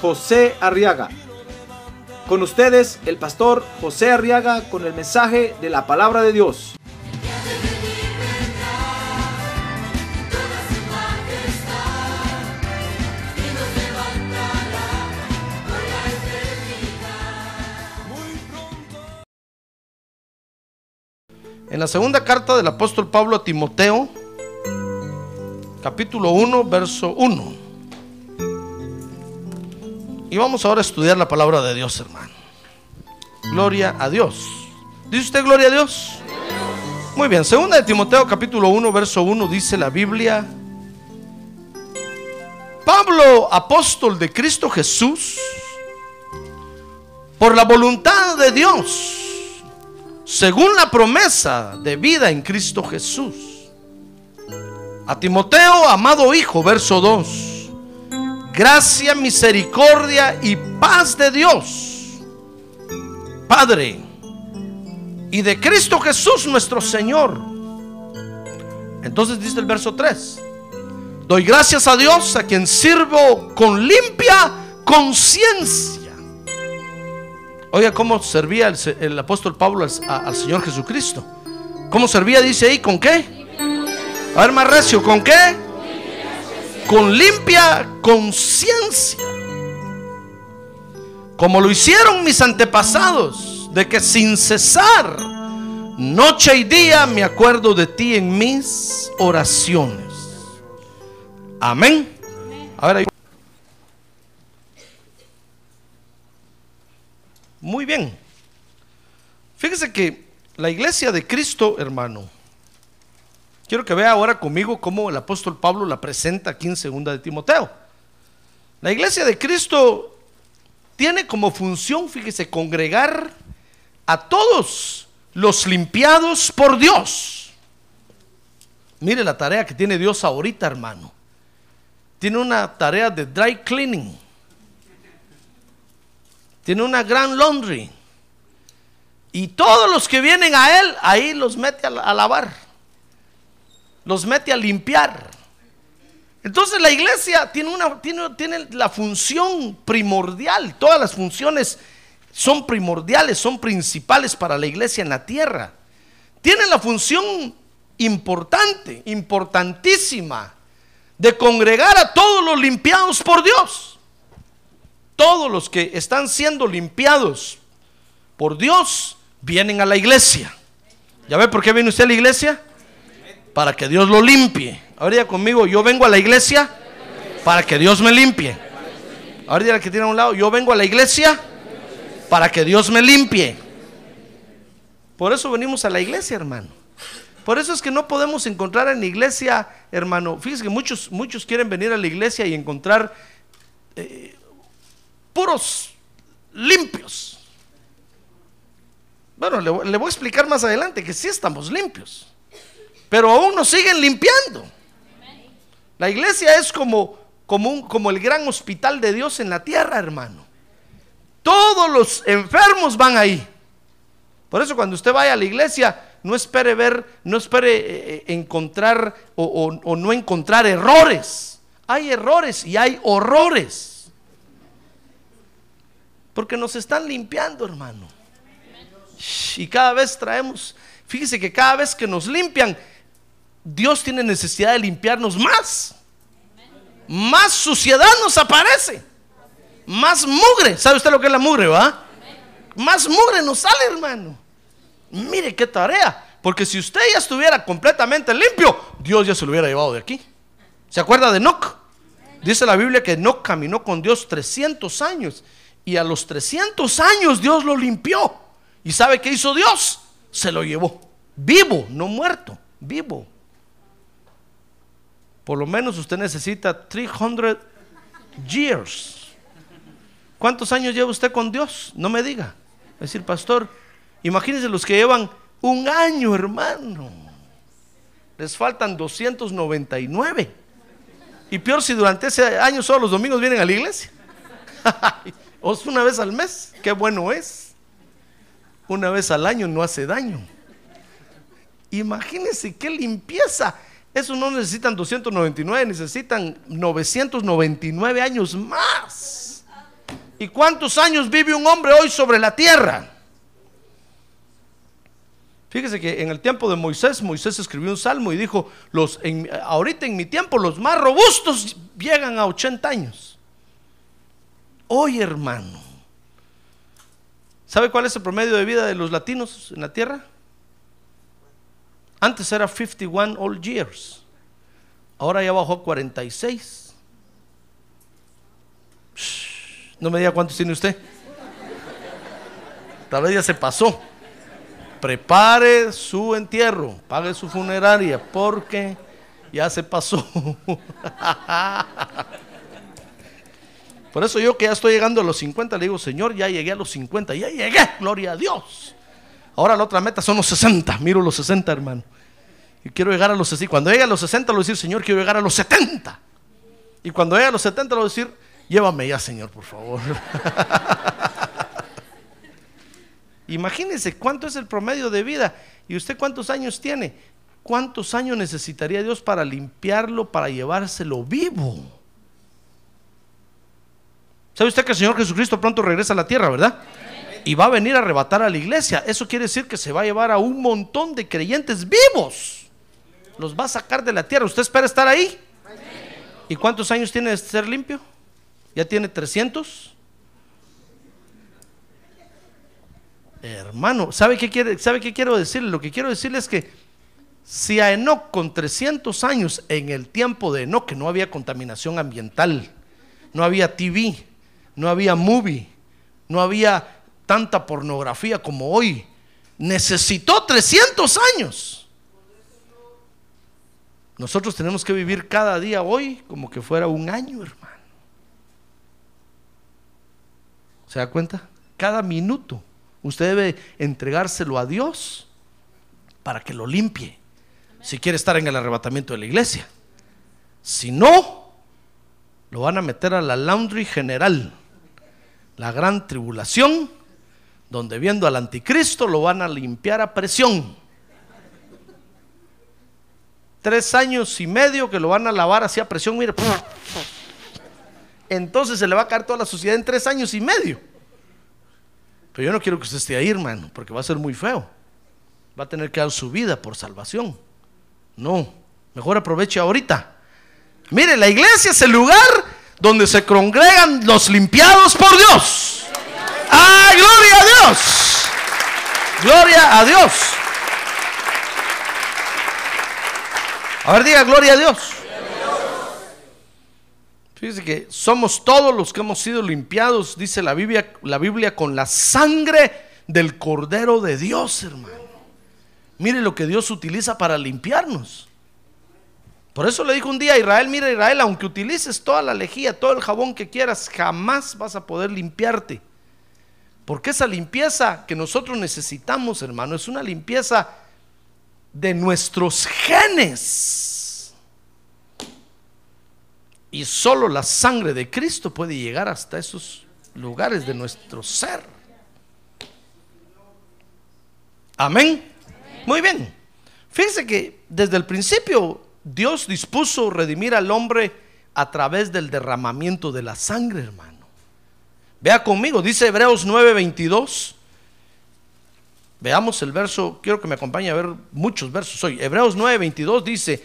José Arriaga. Con ustedes, el pastor José Arriaga con el mensaje de la palabra de Dios. En la segunda carta del apóstol Pablo a Timoteo, capítulo 1, verso 1. Y vamos ahora a estudiar la palabra de Dios, hermano. Gloria a Dios. ¿Dice usted gloria a Dios? Muy bien, segunda de Timoteo, capítulo 1, verso 1, dice la Biblia. Pablo, apóstol de Cristo Jesús, por la voluntad de Dios según la promesa de vida en Cristo Jesús. A Timoteo, amado Hijo, verso 2. Gracia, misericordia y paz de Dios, Padre, y de Cristo Jesús nuestro Señor. Entonces dice el verso 3. Doy gracias a Dios a quien sirvo con limpia conciencia Oiga, ¿cómo servía el, apóstol Pablo al, Señor Jesucristo? ¿Cómo servía? Dice ahí, ¿con qué? A ver, más recio, ¿con qué? Con limpia conciencia. Como lo hicieron mis antepasados, de que sin cesar, noche y día, me acuerdo de ti en mis oraciones. Amén. A Muy bien. Fíjese que la iglesia de Cristo, hermano, quiero que vea ahora conmigo cómo el apóstol Pablo la presenta aquí en segunda de Timoteo. La iglesia de Cristo tiene como función, fíjese, congregar a todos los limpiados por Dios. Mire la tarea que tiene Dios ahorita, hermano. Tiene una tarea de dry cleaning tiene una gran laundry. Y todos los que vienen a él, ahí los mete a, lavar. Los mete a limpiar. Entonces la iglesia tiene, una, tiene, tiene la función primordial. Todas las funciones son primordiales, son principales para la iglesia en la tierra. Tiene la función importante, importantísima, de congregar a todos los limpiados por Dios todos los que están siendo limpiados por Dios vienen a la iglesia. ¿Ya ve por qué viene usted a la iglesia? Para que Dios lo limpie. Ahora conmigo, yo vengo a la iglesia para que Dios me limpie. Ahora que tiene a un lado, yo vengo a la iglesia para que Dios me limpie. Por eso venimos a la iglesia, hermano. Por eso es que no podemos encontrar en la iglesia, hermano. Fíjese que muchos, muchos quieren venir a la iglesia y encontrar eh, puros limpios. Bueno, le, voy a explicar más adelante que sí estamos limpios, pero aún nos siguen limpiando. La iglesia es como, como, como el gran hospital de Dios en la tierra, hermano. Todos los enfermos van ahí. Por eso cuando usted vaya a la iglesia, no espere ver, no espere eh, eh, encontrar o no encontrar errores. Hay errores y hay horrores. Porque nos están limpiando, hermano. Y cada vez traemos, fíjese que cada vez que nos limpian, Dios tiene necesidad de limpiarnos más. Más suciedad nos aparece. Más mugre. ¿Sabe usted lo que es la mugre, va? Más mugre nos sale, hermano. Mire qué tarea. Porque si usted ya estuviera completamente limpio, Dios ya se lo hubiera llevado de aquí. ¿Se acuerda de Enoch? Dice la Biblia que Enoch caminó con Dios 300 años y a los 300 años Dios lo limpió. ¿Y sabe qué hizo Dios? Se lo llevó. Vivo, no muerto, vivo. Por lo menos usted necesita 300 years ¿Cuántos años lleva usted con Dios? No me diga. Es decir, pastor, imagínense los que llevan un año, hermano. Les faltan 299. Y peor si durante ese año solo los domingos vienen a la iglesia. o una vez al mes. Qué bueno es. Una vez al año no hace daño. Imagínense qué limpieza. Eso no necesitan 299, necesitan 999 años más. ¿Y cuántos años vive un hombre hoy sobre la tierra? Fíjese que en el tiempo de Moisés, Moisés escribió un salmo y dijo, los, ahorita en mi tiempo los más robustos llegan a 80 años. Hoy, hermano, ¿sabe cuál es el promedio de vida de los latinos en la tierra? Antes era 51 old years. Ahora ya bajó a 46. no me diga cuántos tiene usted. Tal vez ya se pasó. Prepare su entierro, pague su funeraria, porque ya se pasó. Por eso yo que ya estoy llegando a los 50, le digo, Señor, ya llegué a los 50, ya llegué, gloria a Dios. Ahora la otra meta son los 60. Miro los 60, hermano. Y quiero llegar a los 60. Cuando llegue a los 60, lo decir, Señor, quiero llegar a los 70. Y cuando llegue a los 70, lo decir, llévame ya, Señor, por favor. Imagínense cuánto es el promedio de vida. ¿Y usted cuántos años tiene? ¿Cuántos años necesitaría Dios para limpiarlo, para llevárselo vivo? ¿Sabe usted que el Señor Jesucristo pronto regresa a la tierra, verdad? Y va a venir a arrebatar a la iglesia. Eso quiere decir que se va a llevar a un montón de creyentes vivos. Los va a sacar de la tierra. ¿Usted espera estar ahí? ¿Y cuántos años tiene de ser limpio? ¿Ya tiene 300? Hermano, ¿sabe qué, quiere, ¿sabe qué quiero decirle? Lo que quiero decirle es que si a Enoch con 300 años en el tiempo de Enoch, que no había contaminación ambiental, no había TV, no había movie, no había tanta pornografía como hoy. Necesitó 300 años. Nosotros tenemos que vivir cada día hoy como que fuera un año, hermano. ¿Se da cuenta? Cada minuto usted debe entregárselo a Dios para que lo limpie. Si quiere estar en el arrebatamiento de la iglesia. Si no, lo van a meter a la laundry general, la gran tribulación donde viendo al anticristo lo van a limpiar a presión. Tres años y medio que lo van a lavar así a presión, mire. Entonces se le va a caer toda la sociedad en tres años y medio. Pero yo no quiero que usted esté ahí, hermano, porque va a ser muy feo. Va a tener que dar su vida por salvación. No, mejor aproveche ahorita. Mire, la iglesia es el lugar donde se congregan los limpiados por Dios. ¡Ah, gloria a Dios! Gloria a Dios. A ver, diga gloria a Dios. Fíjese que somos todos los que hemos sido limpiados, dice la Biblia, la Biblia, con la sangre del Cordero de Dios, hermano. Mire lo que Dios utiliza para limpiarnos. Por eso le dijo un día a Israel, mira Israel, aunque utilices toda la lejía, todo el jabón que quieras, jamás vas a poder limpiarte. Porque esa limpieza que nosotros necesitamos, hermano, es una limpieza de nuestros genes. Y solo la sangre de Cristo puede llegar hasta esos lugares de nuestro ser. Amén. Muy bien. Fíjense que desde el principio Dios dispuso redimir al hombre a través del derramamiento de la sangre, hermano. Vea conmigo, dice Hebreos 9:22. Veamos el verso, quiero que me acompañe a ver muchos versos hoy. Hebreos 9:22 dice,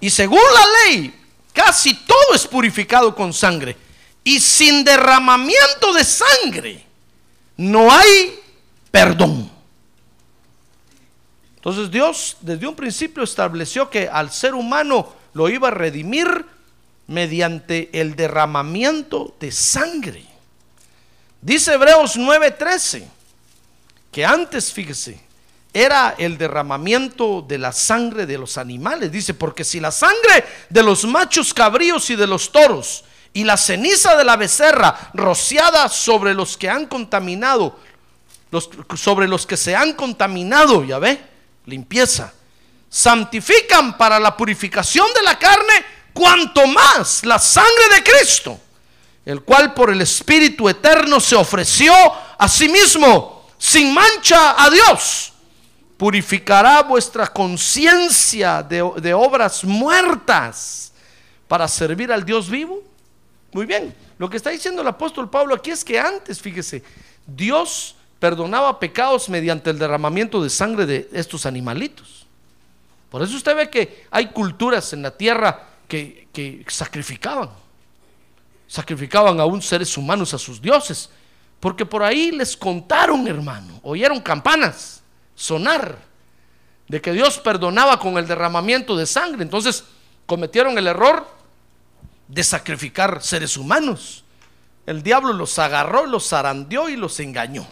y según la ley, casi todo es purificado con sangre. Y sin derramamiento de sangre no hay perdón. Entonces Dios desde un principio estableció que al ser humano lo iba a redimir mediante el derramamiento de sangre. Dice Hebreos 9:13 que antes, fíjese, era el derramamiento de la sangre de los animales. Dice, porque si la sangre de los machos cabríos y de los toros y la ceniza de la becerra rociada sobre los que han contaminado, los, sobre los que se han contaminado, ya ve, limpieza, santifican para la purificación de la carne, cuanto más la sangre de Cristo, el cual por el Espíritu eterno se ofreció a sí mismo sin mancha a Dios purificará vuestra conciencia de, de, obras muertas para servir al Dios vivo. Muy bien, lo que está diciendo el apóstol Pablo aquí es que antes, fíjese, Dios perdonaba pecados mediante el derramamiento de sangre de estos animalitos. Por eso usted ve que hay culturas en la tierra que, que sacrificaban, sacrificaban aún seres humanos a sus dioses, porque por ahí les contaron, hermano, oyeron campanas sonar de que Dios perdonaba con el derramamiento de sangre. Entonces cometieron el error de sacrificar seres humanos. El diablo los agarró, los zarandeó y los engañó.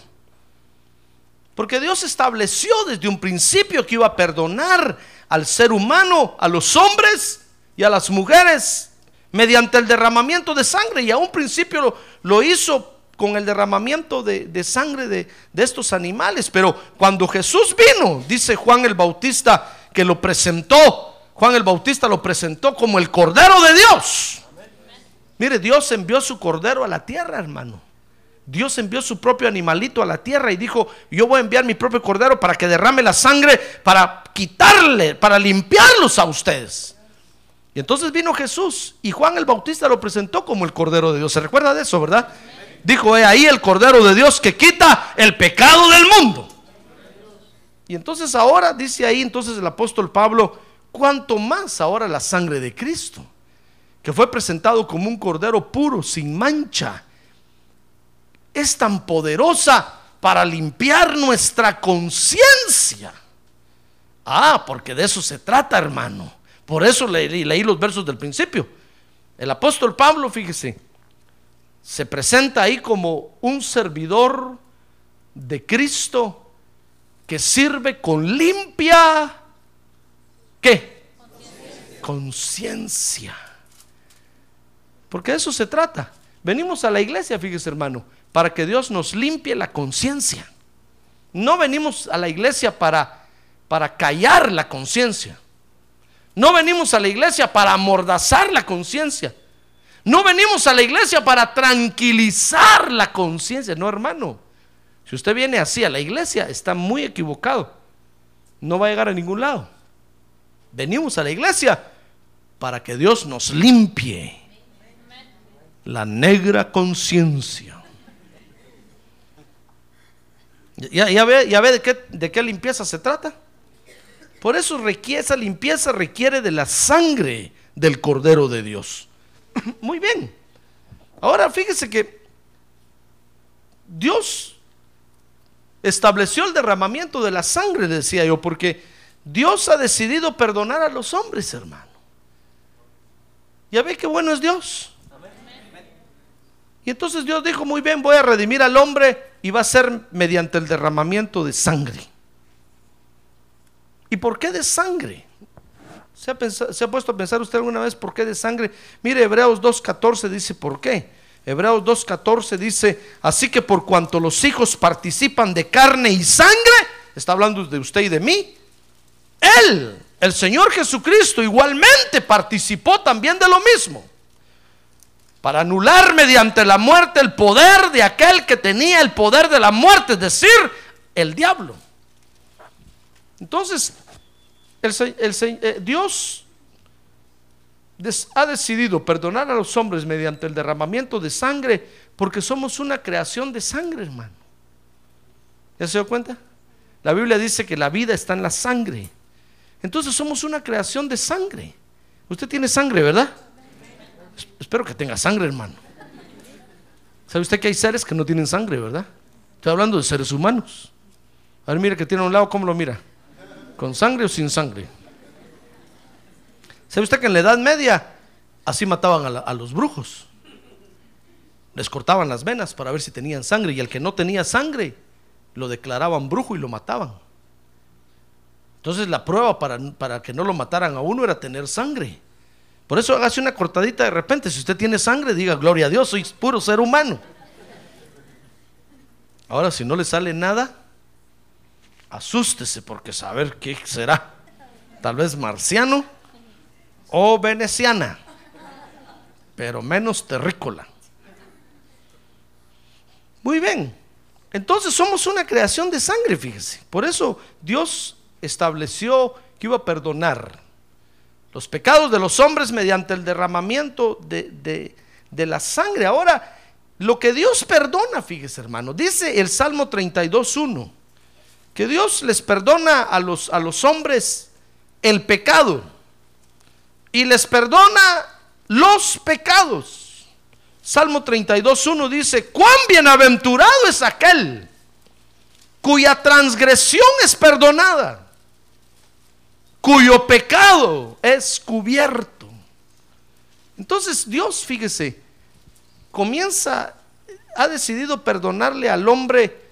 Porque Dios estableció desde un principio que iba a perdonar al ser humano, a los hombres y a las mujeres mediante el derramamiento de sangre. Y a un principio lo, lo hizo con el derramamiento de, sangre de, de, estos animales. Pero cuando Jesús vino, dice Juan el Bautista que lo presentó, Juan el Bautista lo presentó como el Cordero de Dios. Mire, Dios envió su Cordero a la tierra, hermano. Dios envió su propio animalito a la tierra y dijo, yo voy a enviar mi propio Cordero para que derrame la sangre, para quitarle, para limpiarlos a ustedes. Y entonces vino Jesús y Juan el Bautista lo presentó como el Cordero de Dios. ¿Se recuerda de eso, verdad? Dijo, he ahí el Cordero de Dios que quita el pecado del mundo. Y entonces ahora, dice ahí entonces el apóstol Pablo, cuanto más ahora la sangre de Cristo, que fue presentado como un Cordero puro, sin mancha, es tan poderosa para limpiar nuestra conciencia. Ah, porque de eso se trata, hermano. Por eso leí, los versos del principio. El apóstol Pablo, fíjese, se presenta ahí como un servidor de Cristo que sirve con limpia, ¿qué? Conciencia. Porque de eso se trata. Venimos a la iglesia, fíjese hermano, para que Dios nos limpie la conciencia. No venimos a la iglesia para, para callar la conciencia. No venimos a la iglesia para amordazar la conciencia. No venimos a la iglesia para tranquilizar la conciencia, no hermano. Si usted viene así a la iglesia, está muy equivocado. No va a llegar a ningún lado. Venimos a la iglesia para que Dios nos limpie la negra conciencia. ¿Ya, ve, de qué limpieza se trata? Por eso requiere, esa limpieza requiere de la sangre del Cordero de Dios. Muy bien. Ahora fíjese que Dios estableció el derramamiento de la sangre, decía yo, porque Dios ha decidido perdonar a los hombres, hermano. Ya ve qué bueno es Dios. Y entonces Dios dijo, muy bien, voy a redimir al hombre y va a ser mediante el derramamiento de sangre. ¿Y por qué de sangre? ¿Se ha, puesto a pensar usted alguna vez por qué de sangre? Mire, Hebreos 2.14 dice por qué. Hebreos 2.14 dice, así que por cuanto los hijos participan de carne y sangre, está hablando de usted y de mí, Él, el Señor Jesucristo, igualmente participó también de lo mismo, para anular mediante la muerte el poder de aquel que tenía el poder de la muerte, es decir, el diablo. Entonces, eh, Dios ha decidido perdonar a los hombres mediante el derramamiento de sangre porque somos una creación de sangre, hermano. ¿Ya se dio cuenta? La Biblia dice que la vida está en la sangre. Entonces somos una creación de sangre. Usted tiene sangre, ¿verdad? Espero que tenga sangre, hermano. ¿Sabe usted que hay seres que no tienen sangre, verdad? Estoy hablando de seres humanos. A ver, mire que tiene a un lado, ¿cómo lo mira? ¿Con sangre o sin sangre? ¿Sabe usted que en la Edad Media así mataban a, los brujos? Les cortaban las venas para ver si tenían sangre y el que no tenía sangre lo declaraban brujo y lo mataban. Entonces la prueba para, para, que no lo mataran a uno era tener sangre. Por eso hágase una cortadita de repente. Si usted tiene sangre, diga, gloria a Dios, soy puro ser humano. Ahora, si no le sale nada, asústese porque saber qué será. Tal vez marciano o veneciana, pero menos terrícola. Muy bien. Entonces somos una creación de sangre, fíjese. Por eso Dios estableció que iba a perdonar los pecados de los hombres mediante el derramamiento de, la sangre. Ahora, lo que Dios perdona, fíjese hermano, dice el Salmo 32.1, que Dios les perdona a los, a los hombres el pecado y les perdona los pecados. Salmo 32.1 dice, cuán bienaventurado es aquel cuya transgresión es perdonada, cuyo pecado es cubierto. Entonces Dios, fíjese, comienza, ha decidido perdonarle al hombre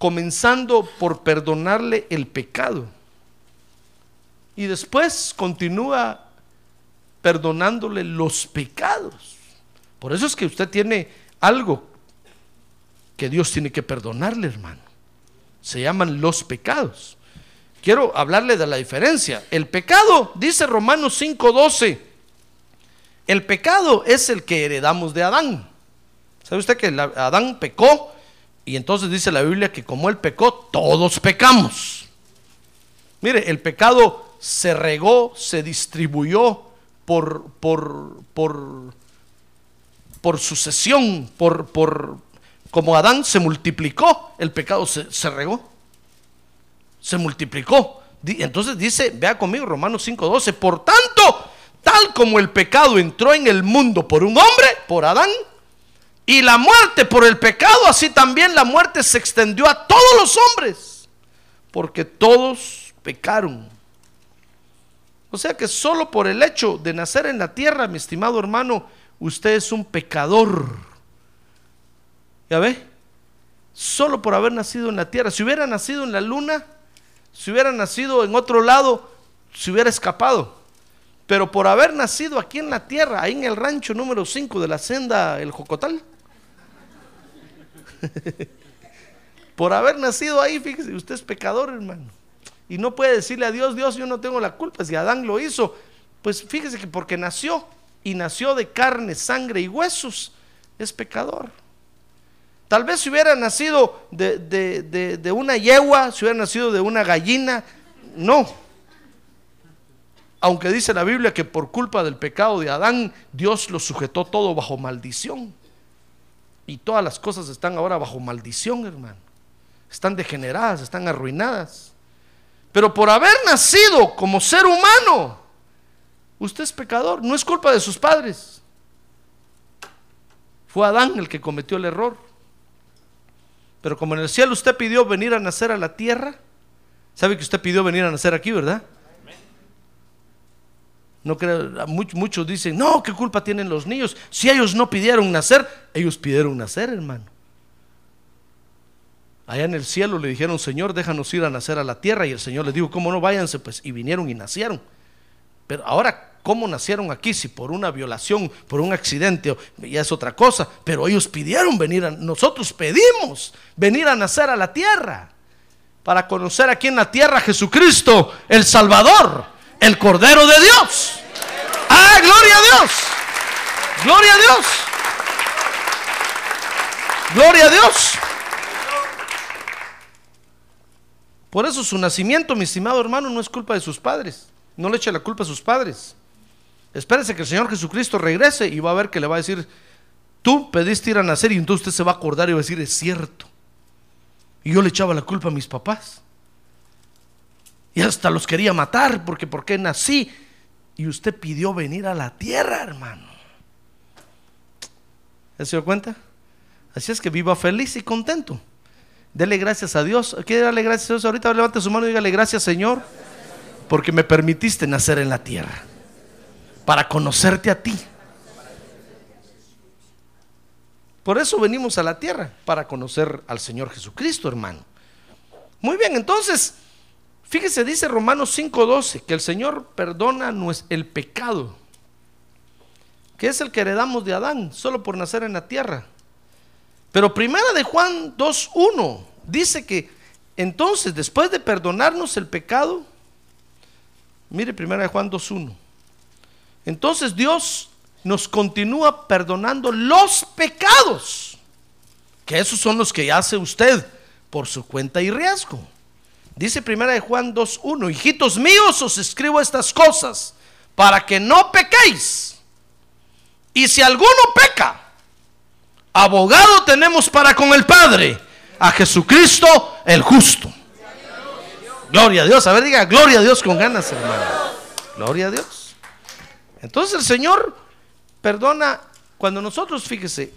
comenzando por perdonarle el pecado. Y después continúa perdonándole los pecados. Por eso es que usted tiene algo que Dios tiene que perdonarle, hermano. Se llaman los pecados. Quiero hablarle de la diferencia. El pecado, dice Romanos 5:12, el pecado es el que heredamos de Adán. ¿Sabe usted que Adán pecó? Y entonces dice la Biblia que como él pecó, todos pecamos. Mire, el pecado se regó, se distribuyó por, por, por por sucesión, por, por como Adán se multiplicó, el pecado se, regó. Se multiplicó. Entonces dice, vea conmigo Romanos 5:12, por tanto, tal como el pecado entró en el mundo por un hombre, por Adán, y la muerte por el pecado, así también la muerte se extendió a todos los hombres, porque todos pecaron. O sea que solo por el hecho de nacer en la tierra, mi estimado hermano, usted es un pecador. ¿Ya ve? Solo por haber nacido en la tierra. Si hubiera nacido en la luna, si hubiera nacido en otro lado, se hubiera escapado. Pero por haber nacido aquí en la tierra, ahí en el rancho número 5 de la senda El Jocotal, por haber nacido ahí, fíjese, usted es pecador, hermano. Y no puede decirle a Dios, Dios, yo no tengo la culpa. Si Adán lo hizo, pues fíjese que porque nació, y nació de carne, sangre y huesos, es pecador. Tal vez si hubiera nacido de, una yegua, si hubiera nacido de una gallina, no. Aunque dice la Biblia que por culpa del pecado de Adán, Dios lo sujetó todo bajo maldición. Y todas las cosas están ahora bajo maldición, hermano. Están degeneradas, están arruinadas. Pero por haber nacido como ser humano, Usted es pecador, no es culpa de sus padres. Fue Adán el que cometió el error. Pero como en el cielo usted pidió venir a nacer a la tierra, sabe que usted pidió venir a nacer aquí, ¿verdad? No creo, muchos dicen, no, ¿qué culpa tienen los niños? Si ellos no pidieron nacer, ellos pidieron nacer, hermano. Allá en el cielo le dijeron, Señor, déjanos ir a nacer a la tierra. Y el Señor les dijo, ¿cómo no váyanse? Pues, y vinieron y nacieron. Pero ahora cómo nacieron aquí, si por una violación, por un accidente, ya es otra cosa, pero ellos pidieron venir, a, nosotros pedimos venir a nacer a la tierra, para conocer aquí en la tierra a Jesucristo, el Salvador, el Cordero de Dios. ¡Ah, gloria a Dios! ¡Gloria a Dios! ¡Gloria a Dios! Por eso su nacimiento, mi estimado hermano, no es culpa de sus padres. No le eche la culpa a sus padres. Espérese que el Señor Jesucristo regrese y va a ver que le va a decir, tú pediste ir a nacer y entonces usted se va a acordar y va a decir, es cierto. Y yo le echaba la culpa a mis papás. Y hasta los quería matar porque porque nací. Y usted pidió venir a la tierra, hermano. se dio cuenta? Así es que viva feliz y contento. Dele gracias a Dios. ¿Quiere darle gracias a Dios? Ahorita levante su mano y dígale gracias, Señor, porque me permitiste nacer en la tierra para conocerte a ti. Por eso venimos a la tierra, para conocer al Señor Jesucristo, hermano. Muy bien, entonces, fíjese, dice Romanos 5:12, que el Señor perdona el pecado. que es el que heredamos de Adán, solo por nacer en la tierra. Pero primera de Juan 2.1 dice que entonces, después de perdonarnos el pecado, mire primera de Juan 2.1, entonces Dios nos continúa perdonando los pecados, que esos son los que hace usted por su cuenta y riesgo. Dice primera de Juan 2.1, hijitos míos, os escribo estas cosas para que no pequéis. Y si alguno peca, abogado tenemos para con el Padre, a Jesucristo el justo. Gloria a Dios, a ver, diga gloria a Dios con ganas, hermano. Gloria a Dios. Entonces el Señor perdona cuando nosotros, fíjese,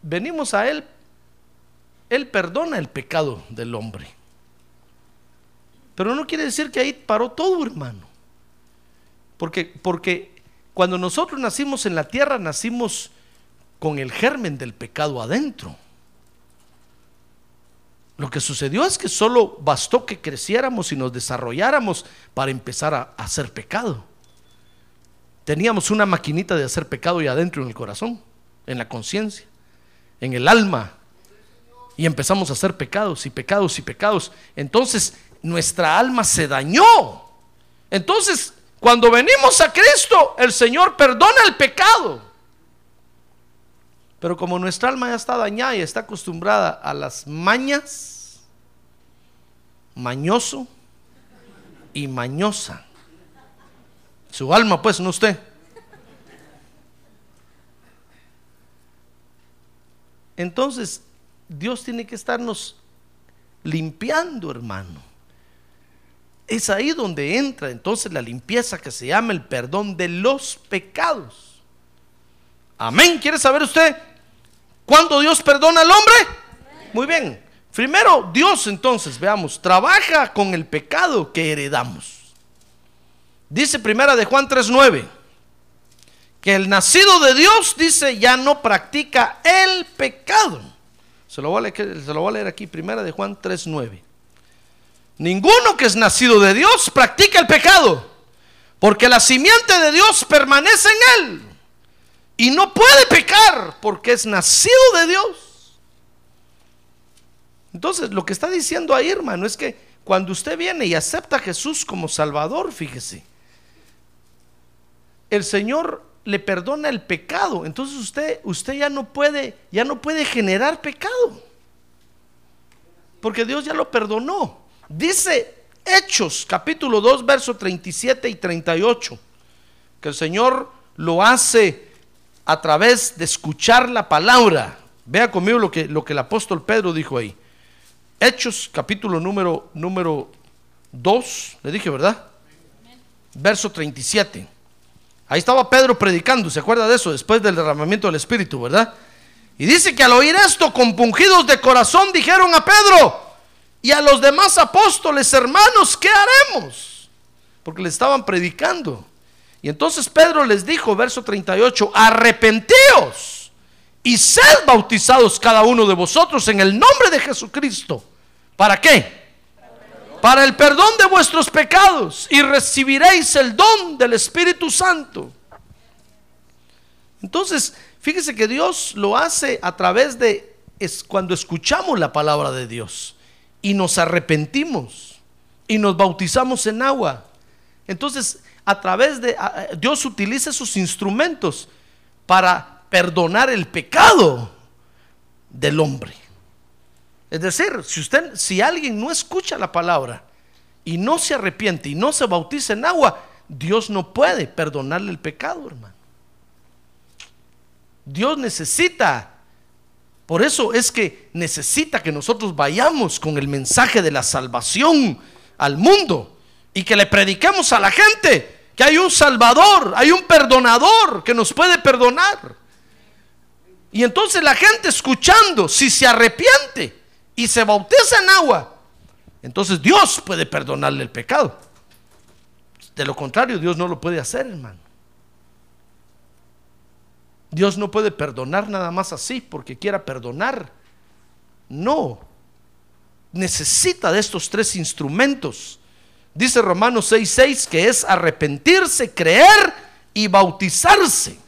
venimos a Él, Él perdona el pecado del hombre. Pero no quiere decir que ahí paró todo, hermano. Porque, porque cuando nosotros nacimos en la tierra, nacimos con el germen del pecado adentro. Lo que sucedió es que solo bastó que creciéramos y nos desarrolláramos para empezar a hacer pecado. Teníamos una maquinita de hacer pecado y adentro en el corazón, en la conciencia, en el alma. Y empezamos a hacer pecados y pecados y pecados. Entonces nuestra alma se dañó. Entonces cuando venimos a Cristo, el Señor perdona el pecado. Pero como nuestra alma ya está dañada y está acostumbrada a las mañas, mañoso y mañosa. Su alma, pues, no usted. Entonces, Dios tiene que estarnos limpiando, hermano. Es ahí donde entra entonces la limpieza que se llama el perdón de los pecados. Amén. ¿Quiere saber usted cuándo Dios perdona al hombre? Muy bien. Primero, Dios entonces, veamos, trabaja con el pecado que heredamos. Dice primera de Juan 3:9 que el nacido de Dios dice ya no practica el pecado. Se lo voy a leer, se lo a leer aquí, primera de Juan 3:9. Ninguno que es nacido de Dios practica el pecado, porque la simiente de Dios permanece en él y no puede pecar porque es nacido de Dios. Entonces, lo que está diciendo ahí, hermano, es que cuando usted viene y acepta a Jesús como Salvador, fíjese, el Señor le perdona el pecado. Entonces usted, usted ya no puede, ya no puede generar pecado. Porque Dios ya lo perdonó. Dice Hechos capítulo 2, verso 37 y 38, que el Señor lo hace a través de escuchar la palabra. Vea conmigo lo que, lo que el apóstol Pedro dijo ahí. Hechos capítulo número, número 2, le dije, ¿verdad? Verso 37. Ahí estaba Pedro predicando, ¿se acuerda de eso? Después del derramamiento del Espíritu, ¿verdad? Y dice que al oír esto, compungidos de corazón, dijeron a Pedro, y a los demás apóstoles, hermanos, ¿qué haremos? Porque le estaban predicando. Y entonces Pedro les dijo, verso 38, arrepentíos y sed bautizados cada uno de vosotros en el nombre de Jesucristo. ¿Para qué? Para el perdón de vuestros pecados y recibiréis el don del Espíritu Santo. Entonces, fíjese que Dios lo hace a través de es cuando escuchamos la palabra de Dios y nos arrepentimos y nos bautizamos en agua. Entonces, a través de Dios utiliza esos instrumentos para perdonar el pecado del hombre. Es decir, si usted si alguien no escucha la palabra y no se arrepiente y no se bautiza en agua, Dios no puede perdonarle el pecado, hermano. Dios necesita por eso es que necesita que nosotros vayamos con el mensaje de la salvación al mundo y que le prediquemos a la gente que hay un salvador, hay un perdonador que nos puede perdonar. Y entonces la gente escuchando, si se arrepiente y se bautiza en agua, entonces Dios puede perdonarle el pecado. De lo contrario, Dios no lo puede hacer, hermano. Dios no puede perdonar nada más así porque quiera perdonar. No. Necesita de estos tres instrumentos. Dice Romanos 6:6 que es arrepentirse, creer y bautizarse.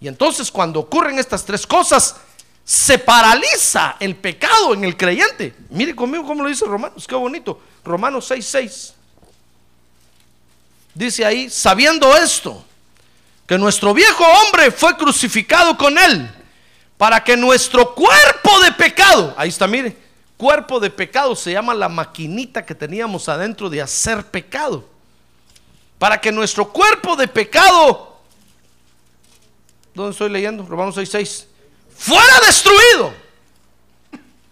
Y entonces cuando ocurren estas tres cosas, se paraliza el pecado en el creyente. Mire conmigo cómo lo dice Romanos, qué bonito. Romanos 6:6. Dice ahí, sabiendo esto, que nuestro viejo hombre fue crucificado con él, para que nuestro cuerpo de pecado, ahí está, mire, cuerpo de pecado se llama la maquinita que teníamos adentro de hacer pecado, para que nuestro cuerpo de pecado, ¿dónde estoy leyendo? Romanos 6:6, fuera destruido,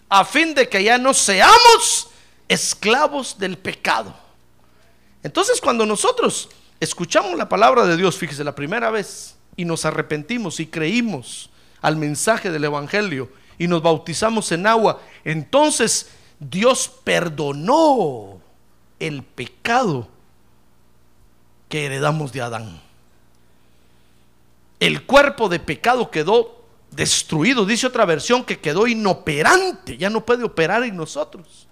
a fin de que ya no seamos esclavos del pecado. Entonces cuando nosotros escuchamos la palabra de Dios, fíjese, la primera vez, y nos arrepentimos y creímos al mensaje del Evangelio y nos bautizamos en agua, entonces Dios perdonó el pecado que heredamos de Adán. El cuerpo de pecado quedó destruido, dice otra versión que quedó inoperante, ya no puede operar en nosotros.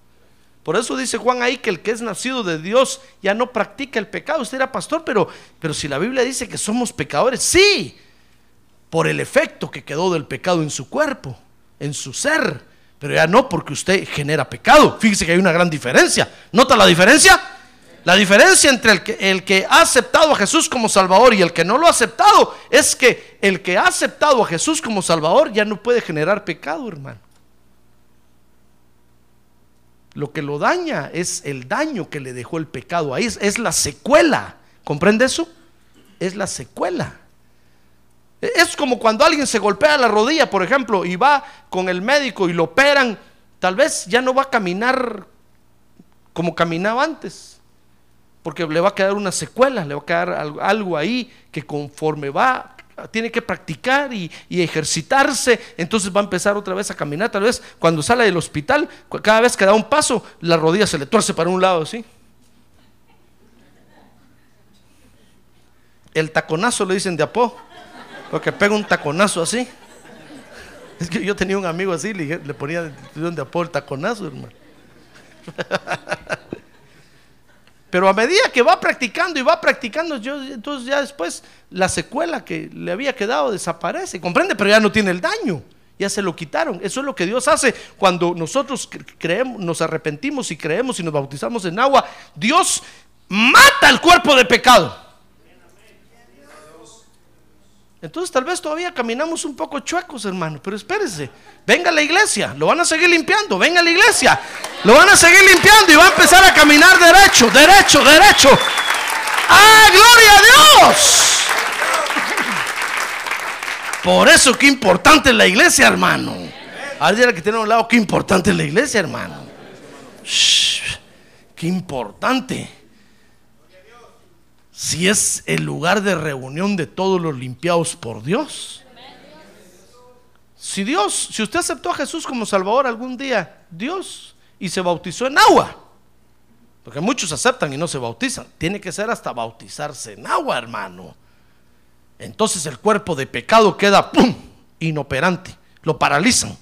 Por eso dice Juan ahí que el que es nacido de Dios ya no practica el pecado. Usted era pastor, pero, pero si la Biblia dice que somos pecadores, sí, por el efecto que quedó del pecado en su cuerpo, en su ser, pero ya no porque usted genera pecado. Fíjese que hay una gran diferencia. ¿Nota la diferencia? La diferencia entre el que, el que ha aceptado a Jesús como Salvador y el que no lo ha aceptado es que el que ha aceptado a Jesús como Salvador ya no puede generar pecado, hermano. Lo que lo daña es el daño que le dejó el pecado ahí, es, la secuela. ¿Comprende eso? Es la secuela. Es como cuando alguien se golpea la rodilla, por ejemplo, y va con el médico y lo operan, tal vez ya no va a caminar como caminaba antes, porque le va a quedar una secuela, le va a quedar algo ahí que conforme va tiene que practicar y, ejercitarse, entonces va a empezar otra vez a caminar. Tal vez cuando sale del hospital, cada vez que da un paso, la rodilla se le tuerce para un lado, ¿sí? El taconazo le dicen de apó, porque pega un taconazo así. Es que yo tenía un amigo así, le, le ponía de apó el taconazo, hermano. Pero a medida que va practicando y va practicando, yo, entonces ya después la secuela que le había quedado desaparece, comprende, pero ya no tiene el daño, ya se lo quitaron. Eso es lo que Dios hace cuando nosotros creemos, nos arrepentimos y creemos y nos bautizamos en agua. Dios mata el cuerpo de pecado. Entonces tal vez todavía caminamos un poco chuecos, hermano, pero espérese, venga a la iglesia, lo van a seguir limpiando, venga a la iglesia, lo van a seguir limpiando y va a empezar a caminar derecho, derecho, derecho. ¡Ah, gloria a Dios! Por eso qué importante es la iglesia, hermano. Alguien que tiene a un lado, qué importante es la iglesia, hermano. qué importante si es el lugar de reunión de todos los limpiados por Dios. Si Dios, si usted aceptó a Jesús como Salvador algún día, Dios, y se bautizó en agua, porque muchos aceptan y no se bautizan, tiene que ser hasta bautizarse en agua, hermano. Entonces el cuerpo de pecado queda ¡pum! inoperante, lo paralizan.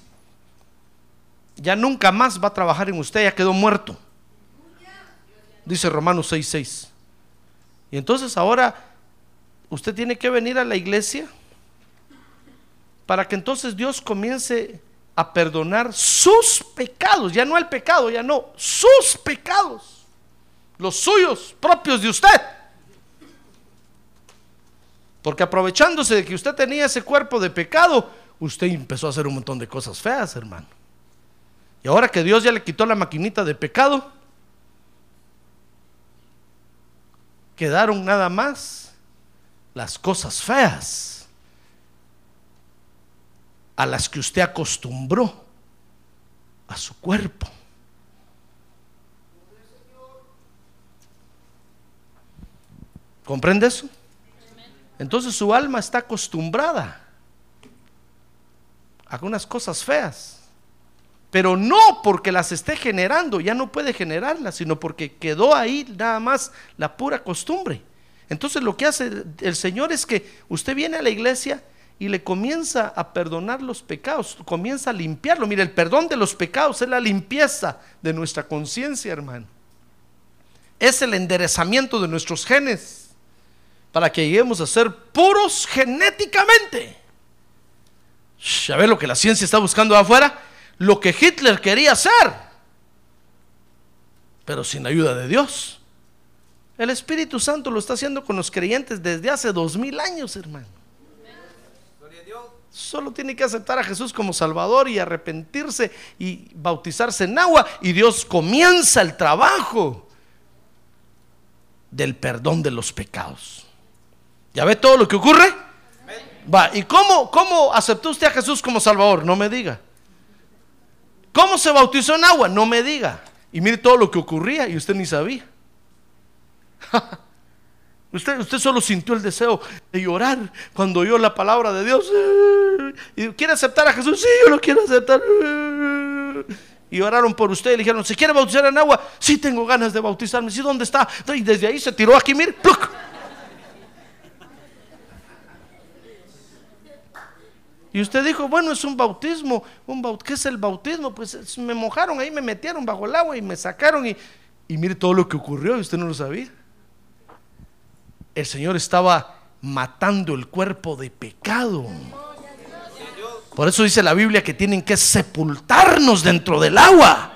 Ya nunca más va a trabajar en usted, ya quedó muerto. Dice Romanos 6:6. Y entonces ahora usted tiene que venir a la iglesia para que entonces Dios comience a perdonar sus pecados, ya no el pecado, ya no, sus pecados, los suyos propios de usted. Porque aprovechándose de que usted tenía ese cuerpo de pecado, usted empezó a hacer un montón de cosas feas, hermano. Y ahora que Dios ya le quitó la maquinita de pecado, quedaron nada más las cosas feas a las que usted acostumbró a su cuerpo. ¿Comprende eso? Entonces su alma está acostumbrada a unas cosas feas pero no porque las esté generando, ya no puede generarlas, sino porque quedó ahí nada más la pura costumbre. Entonces lo que hace el Señor es que usted viene a la iglesia y le comienza a perdonar los pecados, comienza a limpiarlo. Mire, el perdón de los pecados es la limpieza de nuestra conciencia, hermano. Es el enderezamiento de nuestros genes. para que lleguemos a ser puros genéticamente. A ver lo que la ciencia está buscando afuera, lo que Hitler quería hacer, pero sin ayuda de Dios. El Espíritu Santo lo está haciendo con los creyentes desde hace dos mil años, hermano. Solo tiene que aceptar a Jesús como Salvador y arrepentirse y bautizarse en agua y Dios comienza el trabajo del perdón de los pecados. ¿Ya ve todo lo que ocurre? Va, ¿y cómo, cómo aceptó usted a Jesús como Salvador? No me diga. ¿Cómo se bautizó en agua? No me diga. Y mire todo lo que ocurría y usted ni sabía. Usted, usted solo sintió el deseo de llorar cuando oyó la palabra de Dios. Y quiere aceptar a Jesús. Sí, yo lo quiero aceptar. Y oraron por usted y le dijeron, ¿se quiere bautizar en agua? Sí, tengo ganas de bautizarme. Sí, ¿dónde está? Y desde ahí se tiró aquí, mire. ¡pluc! Y usted dijo, bueno, es un bautismo. Un baut ¿Qué es el bautismo? Pues es- me mojaron ahí, me metieron bajo el agua y me sacaron. Y, y mire todo lo que ocurrió y usted no lo sabía. El Señor estaba matando el cuerpo de pecado. Por eso dice la Biblia que tienen que sepultarnos dentro del agua.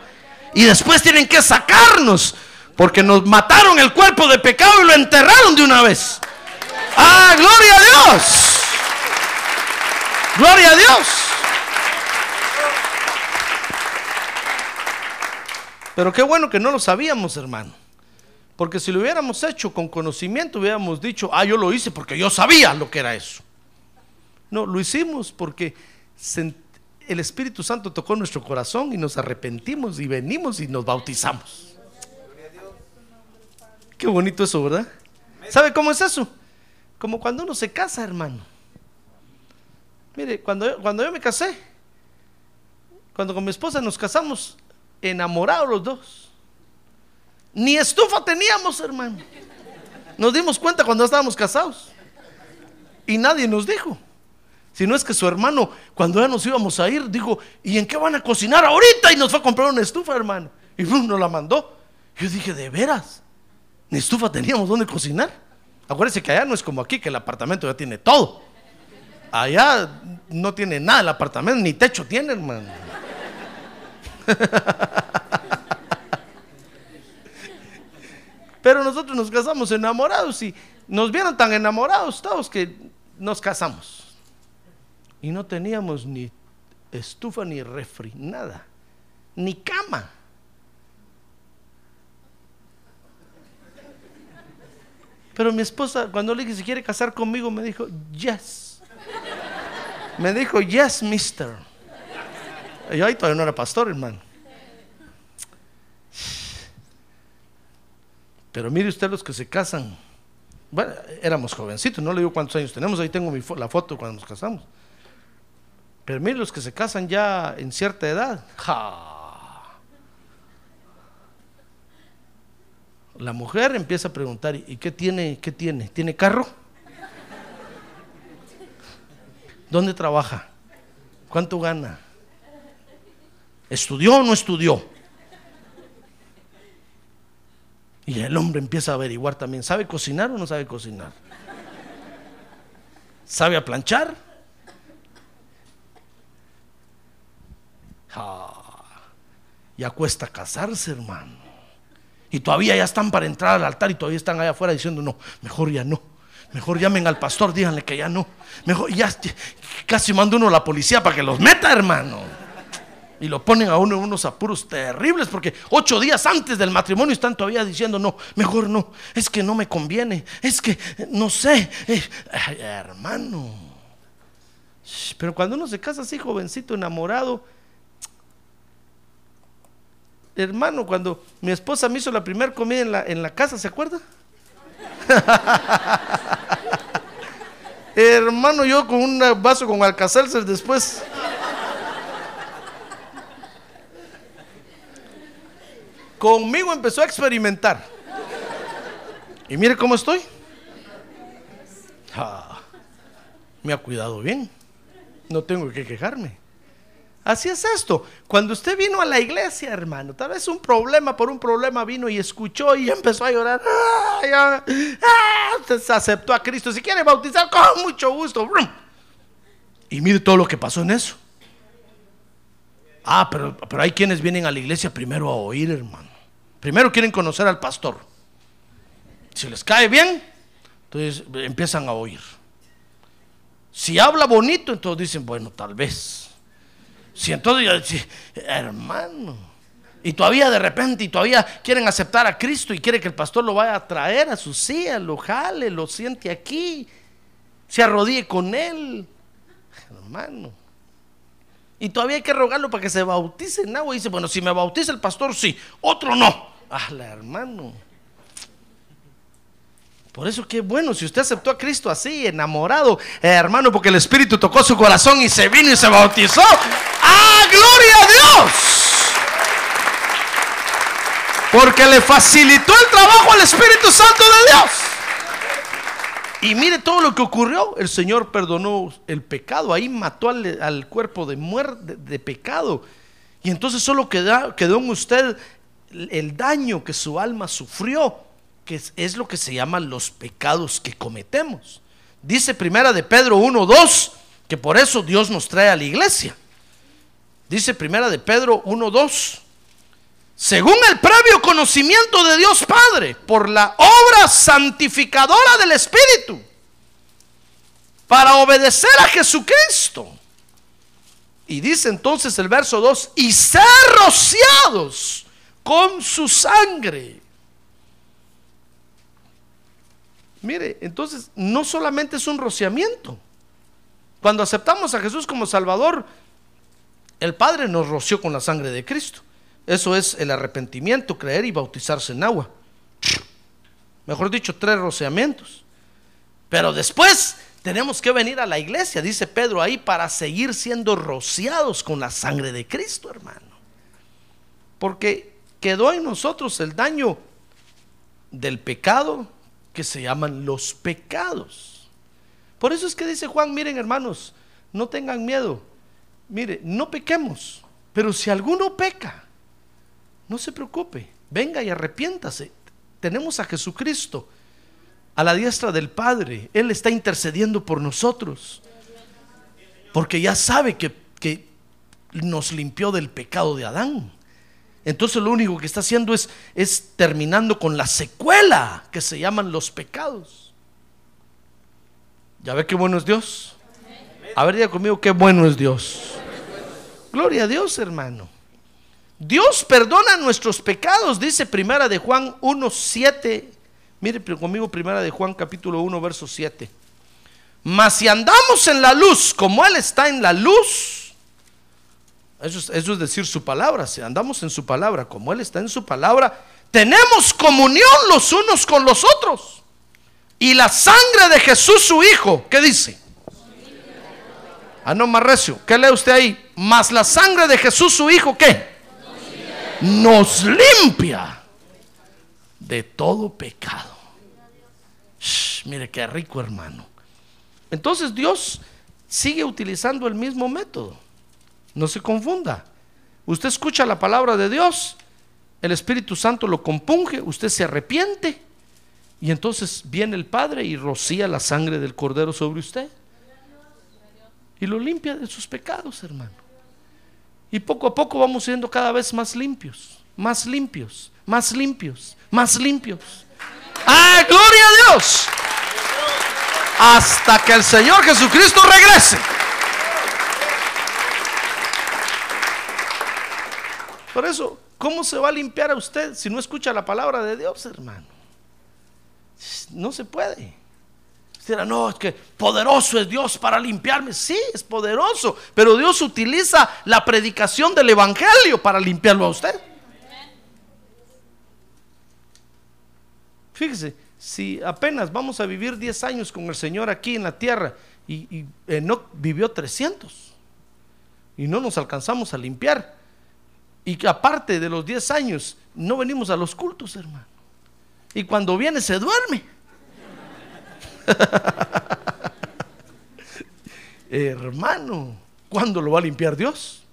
Y después tienen que sacarnos. Porque nos mataron el cuerpo de pecado y lo enterraron de una vez. ¡Ah, gloria a Dios! ¡Gloria a Dios! Pero qué bueno que no lo sabíamos, hermano. Porque si lo hubiéramos hecho con conocimiento, hubiéramos dicho, ah, yo lo hice porque yo sabía lo que era eso. No, lo hicimos porque el Espíritu Santo tocó nuestro corazón y nos arrepentimos y venimos y nos bautizamos. Qué bonito eso, ¿verdad? ¿Sabe cómo es eso? Como cuando uno se casa, hermano. Mire, cuando yo, cuando yo me casé, cuando con mi esposa nos casamos, enamorados los dos. Ni estufa teníamos, hermano. Nos dimos cuenta cuando estábamos casados. Y nadie nos dijo. Si no es que su hermano, cuando ya nos íbamos a ir, dijo, ¿y en qué van a cocinar ahorita? Y nos fue a comprar una estufa, hermano. Y nos la mandó. Yo dije, ¿de veras? Ni estufa teníamos donde cocinar. Acuérdense que allá no es como aquí, que el apartamento ya tiene todo. Allá no tiene nada el apartamento, ni techo tiene, hermano. Pero nosotros nos casamos enamorados y nos vieron tan enamorados todos que nos casamos. Y no teníamos ni estufa, ni refri, nada. Ni cama. Pero mi esposa, cuando le dije si quiere casar conmigo, me dijo, yes. Me dijo, yes, mister. Y yo ahí todavía no era pastor, hermano. Pero mire usted los que se casan. Bueno, éramos jovencitos, no le digo cuántos años tenemos, ahí tengo mi la foto cuando nos casamos. Pero mire los que se casan ya en cierta edad. La mujer empieza a preguntar, ¿y qué tiene? ¿Qué tiene? ¿Tiene carro? ¿Dónde trabaja? ¿Cuánto gana? ¿Estudió o no estudió? Y el hombre empieza a averiguar también, ¿sabe cocinar o no sabe cocinar? ¿Sabe a planchar? Ah, ya cuesta casarse, hermano. Y todavía ya están para entrar al altar y todavía están allá afuera diciendo, no, mejor ya no. Mejor llamen al pastor, díganle que ya no. Mejor ya casi manda uno a la policía para que los meta, hermano. Y lo ponen a uno en unos apuros terribles porque ocho días antes del matrimonio están todavía diciendo, no, mejor no, es que no me conviene, es que no sé, eh, hermano. Pero cuando uno se casa así, jovencito, enamorado, hermano, cuando mi esposa me hizo la primera comida en la, en la casa, ¿se acuerda? hermano, yo con un vaso con alcacelser después. Conmigo empezó a experimentar. Y mire cómo estoy. Ah, me ha cuidado bien. No tengo que quejarme. Así es esto. Cuando usted vino a la iglesia, hermano, tal vez un problema por un problema vino y escuchó y empezó a llorar. Ah, ah, se aceptó a Cristo. Si quiere bautizar, con mucho gusto. Y mire todo lo que pasó en eso. Ah, pero, pero hay quienes vienen a la iglesia primero a oír, hermano. Primero quieren conocer al pastor. Si les cae bien, entonces empiezan a oír. Si habla bonito, entonces dicen, bueno, tal vez. Si entonces, ya dice, hermano, y todavía de repente, y todavía quieren aceptar a Cristo y quiere que el pastor lo vaya a traer a su silla, lo jale, lo siente aquí, se arrodille con él, hermano. Y todavía hay que rogarlo para que se bautice en agua. Y dice, bueno, si me bautiza el pastor, sí, otro no. Ah, hermano. Por eso qué bueno, si usted aceptó a Cristo así, enamorado, hermano, porque el Espíritu tocó su corazón y se vino y se bautizó. ¡Ah, gloria a Dios! Porque le facilitó el trabajo al Espíritu Santo de Dios. Y mire todo lo que ocurrió. El Señor perdonó el pecado. Ahí mató al, cuerpo de muerte, de, pecado. Y entonces solo quedó, quedó en usted el daño que su alma sufrió que es, lo que se llaman los pecados que cometemos. Dice primera de Pedro 1, 2, que por eso Dios nos trae a la iglesia. Dice primera de Pedro 1, 2, según el previo conocimiento de Dios Padre, por la obra santificadora del Espíritu, para obedecer a Jesucristo. Y dice entonces el verso 2, y ser rociados con su sangre Mire, entonces no solamente es un rociamiento. Cuando aceptamos a Jesús como Salvador, el Padre nos roció con la sangre de Cristo. Eso es el arrepentimiento, creer y bautizarse en agua. Mejor dicho, tres rociamientos. Pero después tenemos que venir a la iglesia, dice Pedro ahí, para seguir siendo rociados con la sangre de Cristo, hermano. Porque quedó en nosotros el daño del pecado, que se llaman los pecados. Por eso es que dice Juan, miren hermanos, no tengan miedo. Mire, no pequemos, pero si alguno peca, no se preocupe, venga y arrepiéntase. Tenemos a Jesucristo a la diestra del Padre. Él está intercediendo por nosotros. Porque ya sabe que, que nos limpió del pecado de Adán. Entonces lo único que está haciendo es, es terminando con la secuela que se llaman los pecados. ¿Ya ve qué bueno es Dios? A ver, diga conmigo, qué bueno es Dios. Gloria a Dios, hermano. Dios perdona nuestros pecados, dice Primera de Juan 1, 7. Mire conmigo Primera de Juan capítulo 1, verso 7. Mas si andamos en la luz como Él está en la luz, eso es, decir su palabra. Si andamos en su palabra, como Él está en su palabra, tenemos comunión los unos con los otros. Y la sangre de Jesús, su Hijo, ¿qué dice? Ah, no, más recio. ¿Qué lee usted ahí? Más la sangre de Jesús, su Hijo, ¿qué? Nos limpia de todo pecado. mire qué rico, hermano. Entonces Dios sigue utilizando el mismo método. No se confunda. Usted escucha la palabra de Dios, el Espíritu Santo lo compunge, usted se arrepiente y entonces viene el Padre y rocía la sangre del Cordero sobre usted y lo limpia de sus pecados, hermano. Y poco a poco vamos siendo cada vez más limpios, más limpios, más limpios, más limpios. ¡Ah, gloria a Dios! Hasta que el Señor Jesucristo regrese. Por eso, ¿cómo se va a limpiar a usted si no escucha la palabra de Dios, hermano? No se puede. No, es que poderoso es Dios para limpiarme. Sí, es poderoso, pero Dios utiliza la predicación del Evangelio para limpiarlo a usted. Fíjese, si apenas vamos a vivir 10 años con el Señor aquí en la tierra y, no vivió 300 y no nos alcanzamos a limpiar, y que aparte de los 10 años, no venimos a los cultos, hermano. Y cuando viene se duerme. Hermano, ¿cuándo lo va a limpiar Dios?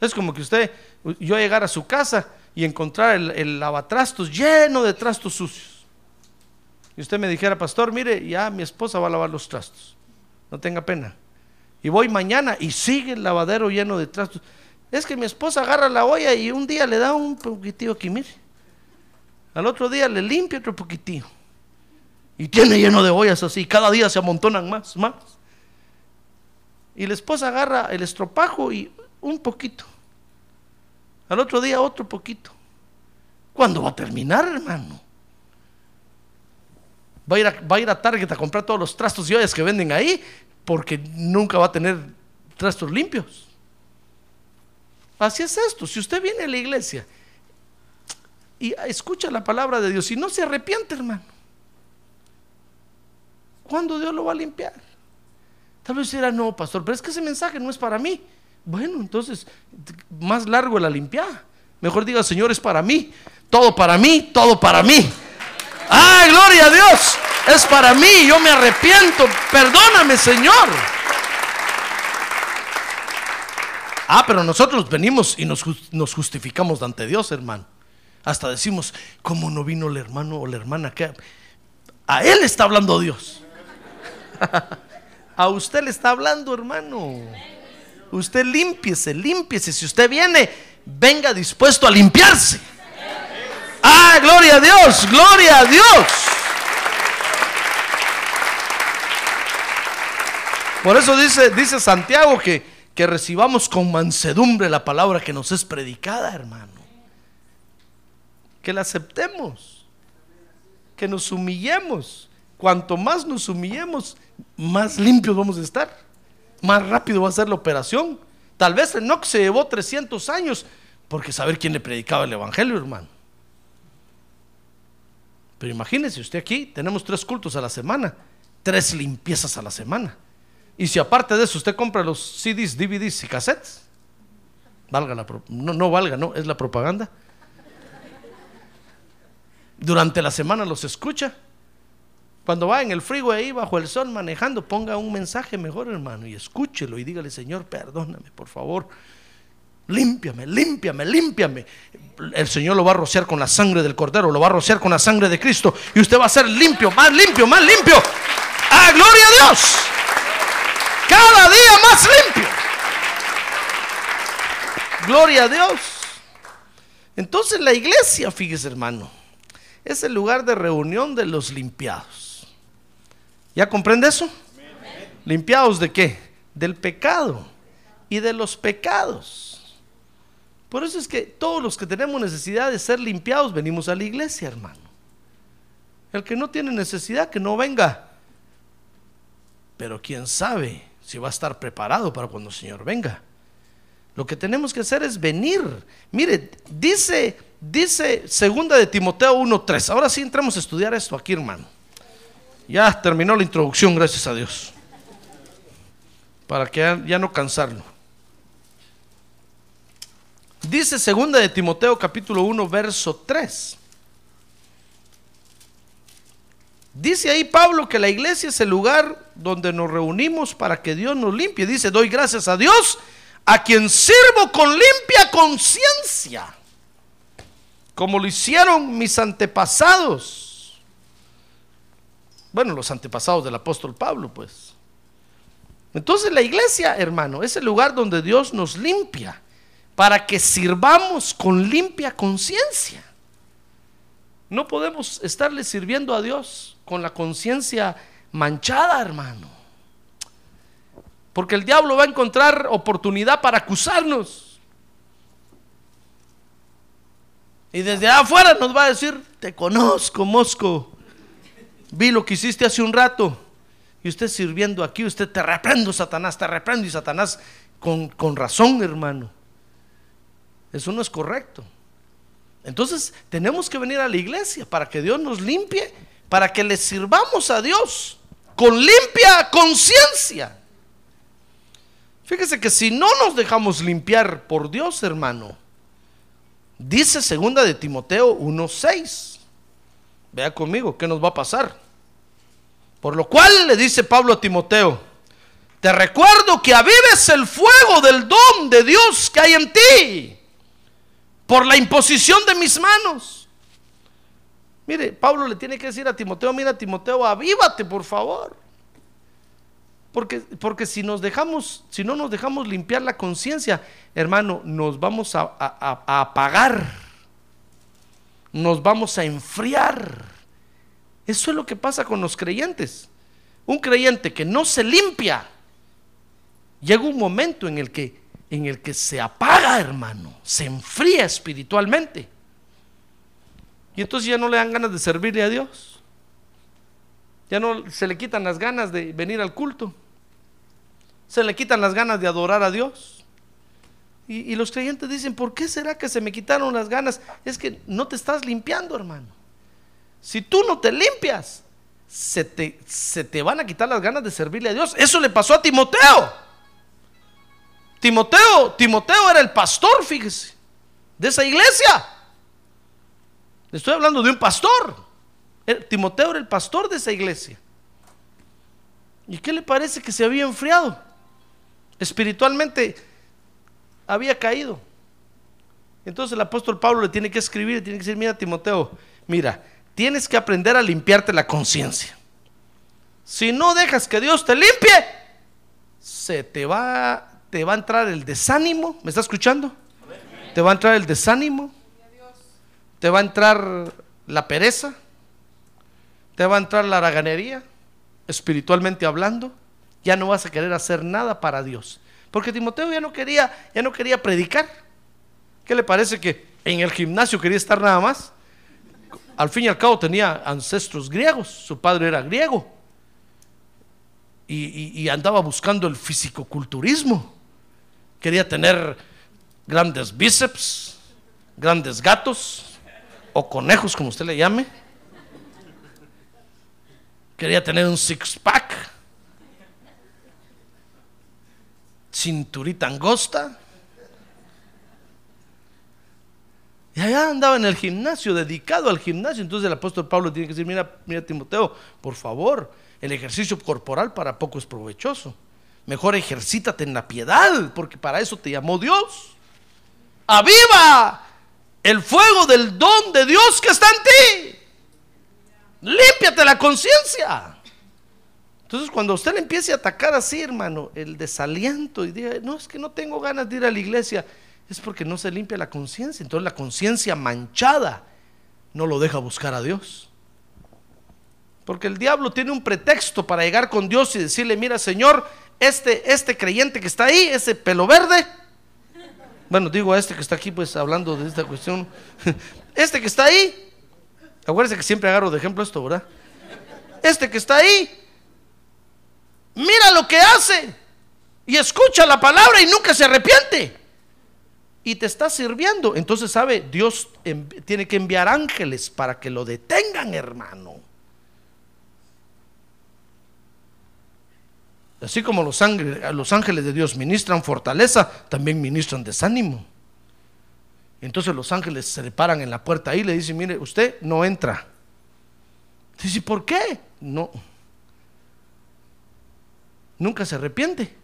Es como que usted, yo llegara a su casa y encontrar el, el, lavatrastos lleno de trastos sucios. Y usted me dijera, pastor, mire, ya mi esposa va a lavar los trastos. No tenga pena. Y voy mañana y sigue el lavadero lleno de trastos. Es que mi esposa agarra la olla y un día le da un poquitito aquí, mire. Al otro día le limpia otro poquitillo. Y tiene lleno de ollas así. Cada día se amontonan más, más. Y la esposa agarra el estropajo y un poquito. Al otro día otro poquito. ¿Cuándo va a terminar, hermano? Va a, ir a, va a ir a Target a comprar todos los trastos y ollas que venden ahí porque nunca va a tener trastos limpios. Así es esto. Si usted viene a la iglesia y escucha la palabra de Dios y no se arrepiente, hermano, ¿cuándo Dios lo va a limpiar? Tal vez dirá, no, pastor, pero es que ese mensaje no es para mí. Bueno, entonces, más largo la limpiada. Mejor diga, Señor, es para mí. Todo para mí, todo para mí. ¡Ay, gloria a Dios! Es para mí, yo me arrepiento. Perdóname, Señor. Ah, pero nosotros venimos y nos justificamos ante Dios, hermano. Hasta decimos, ¿cómo no vino el hermano o la hermana? que A él está hablando Dios. A usted le está hablando, hermano. Usted límpiese, límpiese. Si usted viene, venga dispuesto a limpiarse. Ah, gloria a Dios, gloria a Dios. Por eso dice, dice Santiago que, que recibamos con mansedumbre la palabra que nos es predicada, hermano. Que la aceptemos. Que nos humillemos. Cuanto más nos humillemos, más limpios vamos a estar. Más rápido va a ser la operación. Tal vez Enoch se llevó 300 años porque saber quién le predicaba el evangelio, hermano. Pero imagínese usted aquí, tenemos tres cultos a la semana, tres limpiezas a la semana. Y si aparte de eso usted compra los CDs, DVDs y cassettes, valga la no, no valga, no, es la propaganda. Durante la semana los escucha. Cuando va en el frigo ahí bajo el sol manejando, ponga un mensaje mejor, hermano, y escúchelo y dígale, Señor, perdóname, por favor. Límpiame, límpiame, límpiame. El Señor lo va a rociar con la sangre del Cordero, lo va a rociar con la sangre de Cristo. Y usted va a ser limpio, más limpio, más limpio. ¡Ah, gloria a Dios! Cada día más limpio. Gloria a Dios. Entonces la iglesia, fíjese hermano, es el lugar de reunión de los limpiados. ¿Ya comprende eso? ¿Limpiados de qué? Del pecado y de los pecados. Por eso es que todos los que tenemos necesidad de ser limpiados venimos a la iglesia, hermano. El que no tiene necesidad, que no venga. Pero quién sabe si va a estar preparado para cuando el Señor venga. Lo que tenemos que hacer es venir. Mire, dice, dice segunda de Timoteo 1.3. Ahora sí entramos a estudiar esto aquí, hermano. Ya terminó la introducción, gracias a Dios. Para que ya no cansarlo. Dice segunda de Timoteo capítulo 1 verso 3. Dice ahí Pablo que la iglesia es el lugar donde nos reunimos para que Dios nos limpie. Dice, doy gracias a Dios a quien sirvo con limpia conciencia, como lo hicieron mis antepasados. Bueno, los antepasados del apóstol Pablo, pues. Entonces la iglesia, hermano, es el lugar donde Dios nos limpia para que sirvamos con limpia conciencia. No podemos estarle sirviendo a Dios con la conciencia manchada, hermano. Porque el diablo va a encontrar oportunidad para acusarnos. Y desde afuera nos va a decir, te conozco, Mosco. Vi lo que hiciste hace un rato. Y usted sirviendo aquí, usted te reprendo, Satanás, te reprendo. Y Satanás, con, con razón, hermano. Eso no es correcto. Entonces tenemos que venir a la iglesia para que Dios nos limpie, para que le sirvamos a Dios con limpia conciencia. Fíjese que si no nos dejamos limpiar por Dios, hermano, dice segunda de Timoteo 1:6. Vea conmigo qué nos va a pasar. Por lo cual le dice Pablo a Timoteo, te recuerdo que avives el fuego del don de Dios que hay en ti por la imposición de mis manos. Mire, Pablo le tiene que decir a Timoteo, mira Timoteo, avívate por favor. Porque, porque si nos dejamos, si no nos dejamos limpiar la conciencia, hermano, nos vamos a, a- apagar, nos vamos a enfriar. Eso es lo que pasa con los creyentes. Un creyente que no se limpia, llega un momento en el que, en el que se apaga, hermano, se enfría espiritualmente. Y entonces ya no le dan ganas de servirle a Dios. Ya no se le quitan las ganas de venir al culto. Se le quitan las ganas de adorar a Dios. Y, los creyentes dicen, ¿por qué será que se me quitaron las ganas? Es que no te estás limpiando, hermano. Si tú no te limpias, se te, se te van a quitar las ganas de servirle a Dios. Eso le pasó a Timoteo. Timoteo, Timoteo era el pastor, fíjese, de esa iglesia. Le estoy hablando de un pastor. Eh, Timoteo era el pastor de esa iglesia. ¿Y qué le parece que se había enfriado? Espiritualmente había caído. Entonces el apóstol Pablo le tiene que escribir, le tiene que decir, mira Timoteo, mira, tienes que aprender a limpiarte la conciencia. Si no dejas que Dios te limpie, se te va, te va a entrar el desánimo. ¿Me está escuchando? Te va a entrar el desánimo. Te va a entrar la pereza. Te va a entrar la haraganería, espiritualmente hablando. Ya no vas a querer hacer nada para Dios. Porque Timoteo ya no quería, ya no quería predicar. ¿Qué le parece que en el gimnasio quería estar nada más? Al fin y al cabo tenía ancestros griegos, su padre era griego y, y- y andaba buscando el fisicoculturismo. Quería tener grandes bíceps, grandes gatos o conejos, como usted le llame. Quería tener un six-pack, cinturita angosta. Y allá andaba en el gimnasio, dedicado al gimnasio. Entonces el apóstol Pablo tiene que decir, mira, mira Timoteo, por favor, el ejercicio corporal para poco es provechoso. Mejor ejercítate en la piedad, porque para eso te llamó Dios. Aviva el fuego del don de Dios que está en ti. Límpiate la conciencia. Entonces, cuando usted le empiece a atacar así, hermano, el desaliento y diga, no, es que no tengo ganas de ir a la iglesia, es porque no se limpia la conciencia. Entonces, la conciencia manchada no lo deja buscar a Dios. Porque el diablo tiene un pretexto para llegar con Dios y decirle, mira, Señor, este, este creyente que está ahí, ese pelo verde, bueno, digo a este que está aquí, pues hablando de esta cuestión, este que está ahí, acuérdense que siempre agarro de ejemplo esto, ¿verdad? Este que está ahí, mira lo que hace y escucha la palabra y nunca se arrepiente. Y te está sirviendo. Entonces, ¿sabe? Dios env- tiene que enviar ángeles para que lo detengan, hermano. Así como los ángeles de Dios ministran fortaleza, también ministran desánimo. Entonces los ángeles se le paran en la puerta ahí y le dicen, mire, usted no entra. Dice, ¿por qué? No. Nunca se arrepiente.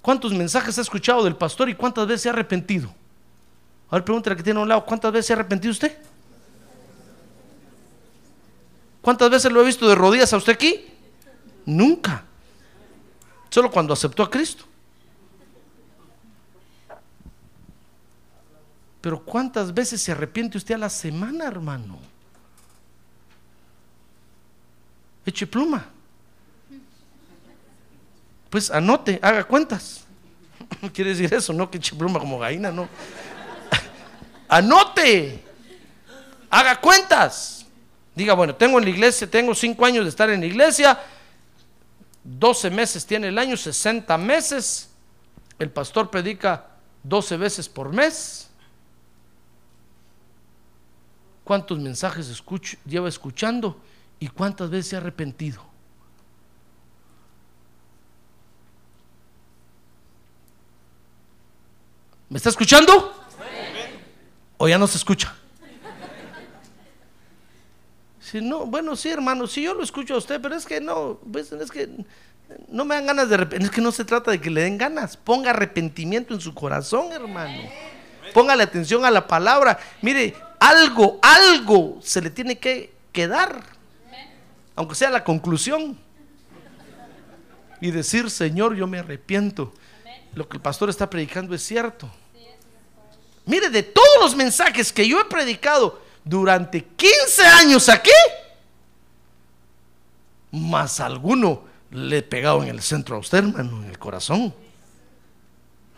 ¿Cuántos mensajes ha escuchado del pastor y cuántas veces se ha arrepentido? A ver, pregúntale que tiene a un lado, ¿cuántas veces se ha arrepentido usted? ¿Cuántas veces lo he visto de rodillas a usted aquí? Nunca. Solo cuando aceptó a Cristo. Pero ¿cuántas veces se arrepiente usted a la semana, hermano? Eche pluma. Pues anote, haga cuentas. Quiere decir eso, no que eche pluma como gallina, no. Anote, haga cuentas. Diga, bueno, tengo en la iglesia, tengo cinco años de estar en la iglesia, 12 meses tiene el año, 60 meses. El pastor predica 12 veces por mes. ¿Cuántos mensajes lleva escuchando y cuántas veces se ha arrepentido? ¿Me está escuchando? ¿O ya no se escucha? Si no, bueno, sí, hermano, sí yo lo escucho a usted, pero es que no, pues, es que no me dan ganas de arrepentir. Es que no se trata de que le den ganas. Ponga arrepentimiento en su corazón, hermano. Póngale atención a la palabra. Mire, algo, algo se le tiene que quedar. Aunque sea la conclusión. Y decir, Señor, yo me arrepiento. Lo que el pastor está predicando es cierto. Mire, de todos los mensajes que yo he predicado durante 15 años aquí, más alguno le he pegado en el centro a usted, hermano, en el corazón.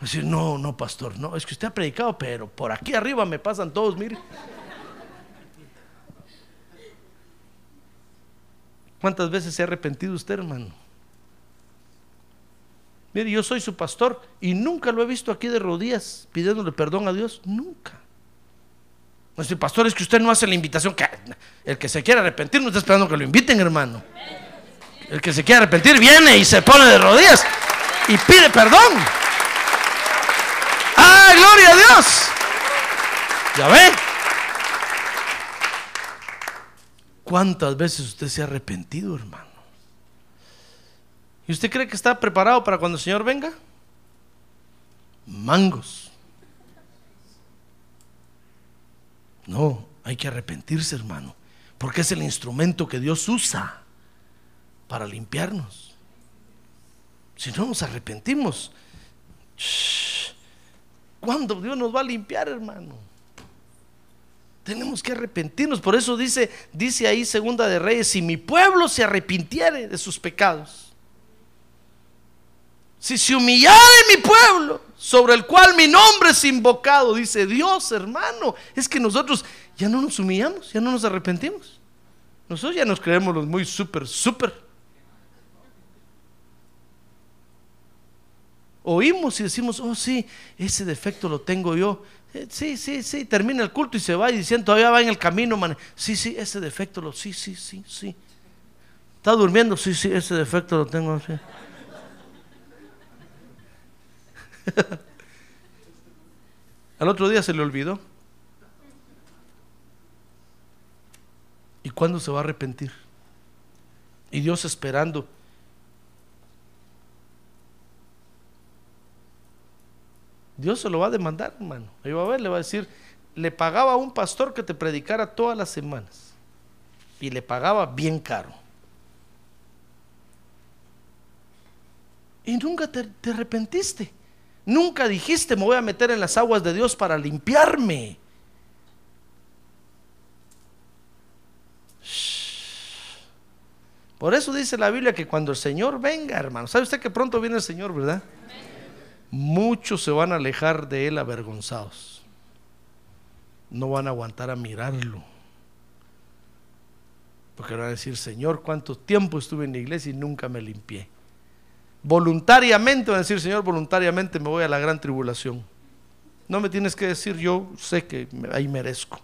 Decir, no, no, pastor, no, es que usted ha predicado, pero por aquí arriba me pasan todos, mire. ¿Cuántas veces se ha arrepentido usted, hermano? Mire, yo soy su pastor y nunca lo he visto aquí de rodillas pidiéndole perdón a Dios. Nunca. Nuestro pastor es que usted no hace la invitación. El que se quiere arrepentir no está esperando que lo inviten, hermano. El que se quiere arrepentir viene y se pone de rodillas y pide perdón. ¡Ah, gloria a Dios! ¿Ya ve? ¿Cuántas veces usted se ha arrepentido, hermano? ¿Y usted cree que está preparado para cuando el Señor venga? Mangos. No, hay que arrepentirse, hermano, porque es el instrumento que Dios usa para limpiarnos. Si no nos arrepentimos, ¿cuándo Dios nos va a limpiar, hermano? Tenemos que arrepentirnos. Por eso dice, dice ahí Segunda de Reyes, si mi pueblo se arrepintiere de sus pecados, si se humillare mi pueblo, sobre el cual mi nombre es invocado, dice Dios, hermano, es que nosotros ya no nos humillamos, ya no nos arrepentimos. Nosotros ya nos creemos los muy súper, súper. Oímos y decimos, oh sí, ese defecto lo tengo yo. Eh, sí, sí, sí, termina el culto y se va y diciendo, todavía va en el camino, man. Sí, sí, ese defecto lo, sí, sí, sí, sí. Está durmiendo, sí, sí, ese defecto lo tengo. Al otro día se le olvidó. ¿Y cuándo se va a arrepentir? Y Dios esperando. Dios se lo va a demandar, hermano. Ahí va a ver, le va a decir, le pagaba a un pastor que te predicara todas las semanas. Y le pagaba bien caro. Y nunca te, te arrepentiste. Nunca dijiste, me voy a meter en las aguas de Dios para limpiarme. Por eso dice la Biblia que cuando el Señor venga, hermano, ¿sabe usted que pronto viene el Señor, verdad? Muchos se van a alejar de Él avergonzados. No van a aguantar a mirarlo. Porque van a decir, Señor, ¿cuánto tiempo estuve en la iglesia y nunca me limpié? Voluntariamente van a decir, Señor, voluntariamente me voy a la gran tribulación. No me tienes que decir, yo sé que ahí merezco.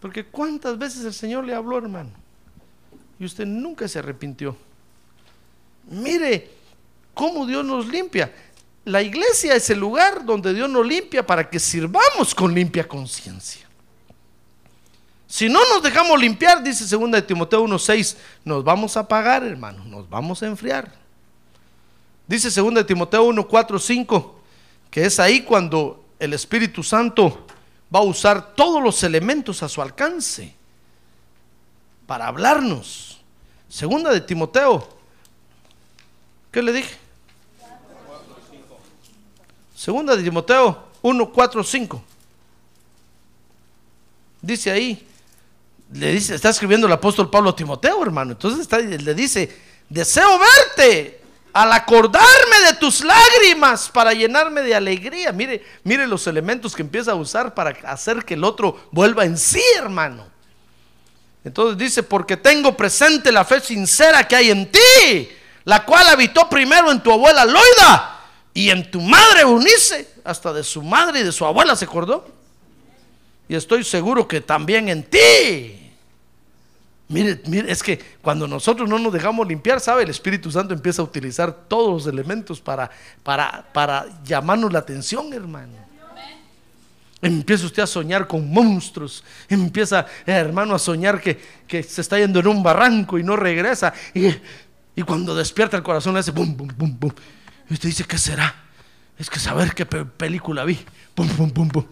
Porque cuántas veces el Señor le habló, hermano, y usted nunca se arrepintió. Mire cómo Dios nos limpia. La iglesia es el lugar donde Dios nos limpia para que sirvamos con limpia conciencia. Si no nos dejamos limpiar, dice 2 de Timoteo 1:6, nos vamos a apagar, hermano, nos vamos a enfriar. Dice 2 de Timoteo 1, 5, que es ahí cuando el Espíritu Santo va a usar todos los elementos a su alcance para hablarnos. Segunda de Timoteo, ¿qué le dije? Segunda de Timoteo 1, 4, 5. Dice ahí, le dice, está escribiendo el apóstol Pablo a Timoteo, hermano. Entonces le dice, deseo verte al acordarme de tus lágrimas para llenarme de alegría. Mire, mire los elementos que empieza a usar para hacer que el otro vuelva en sí, hermano. Entonces dice, porque tengo presente la fe sincera que hay en ti, la cual habitó primero en tu abuela Loida y en tu madre Unice, hasta de su madre y de su abuela se acordó. Y estoy seguro que también en ti. Mire, mire, es que cuando nosotros no nos dejamos limpiar, ¿sabe? El Espíritu Santo empieza a utilizar todos los elementos para, para, para llamarnos la atención, hermano. Empieza usted a soñar con monstruos. Empieza, eh, hermano, a soñar que, que se está yendo en un barranco y no regresa. Y, y cuando despierta el corazón le hace bum, bum, bum, bum. Y usted dice, ¿qué será? Es que saber qué pe- película vi. Bum, bum, bum, bum.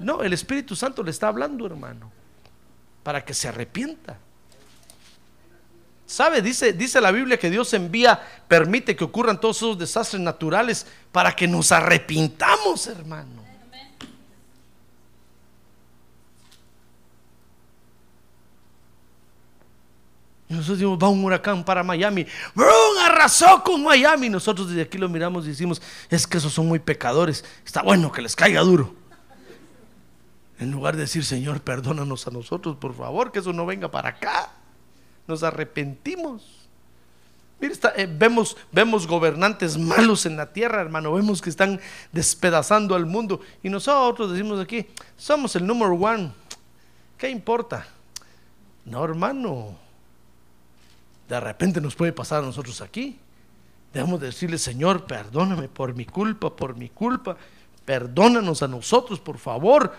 No, el Espíritu Santo le está hablando, hermano, para que se arrepienta. ¿Sabe? Dice, dice la Biblia que Dios envía, permite que ocurran todos esos desastres naturales para que nos arrepintamos, hermano. Nosotros decimos, va un huracán para Miami. ¡Brum! Arrasó con Miami. Nosotros desde aquí lo miramos y decimos, es que esos son muy pecadores. Está bueno que les caiga duro. En lugar de decir, Señor, perdónanos a nosotros, por favor, que eso no venga para acá. Nos arrepentimos. Está- eh, vemos, vemos gobernantes malos en la tierra, hermano. Vemos que están despedazando al mundo. Y nosotros decimos aquí, somos el número one. ¿Qué importa? No, hermano. De repente nos puede pasar a nosotros aquí. Debemos decirle, Señor, perdóname por mi culpa, por mi culpa. Perdónanos a nosotros, por favor.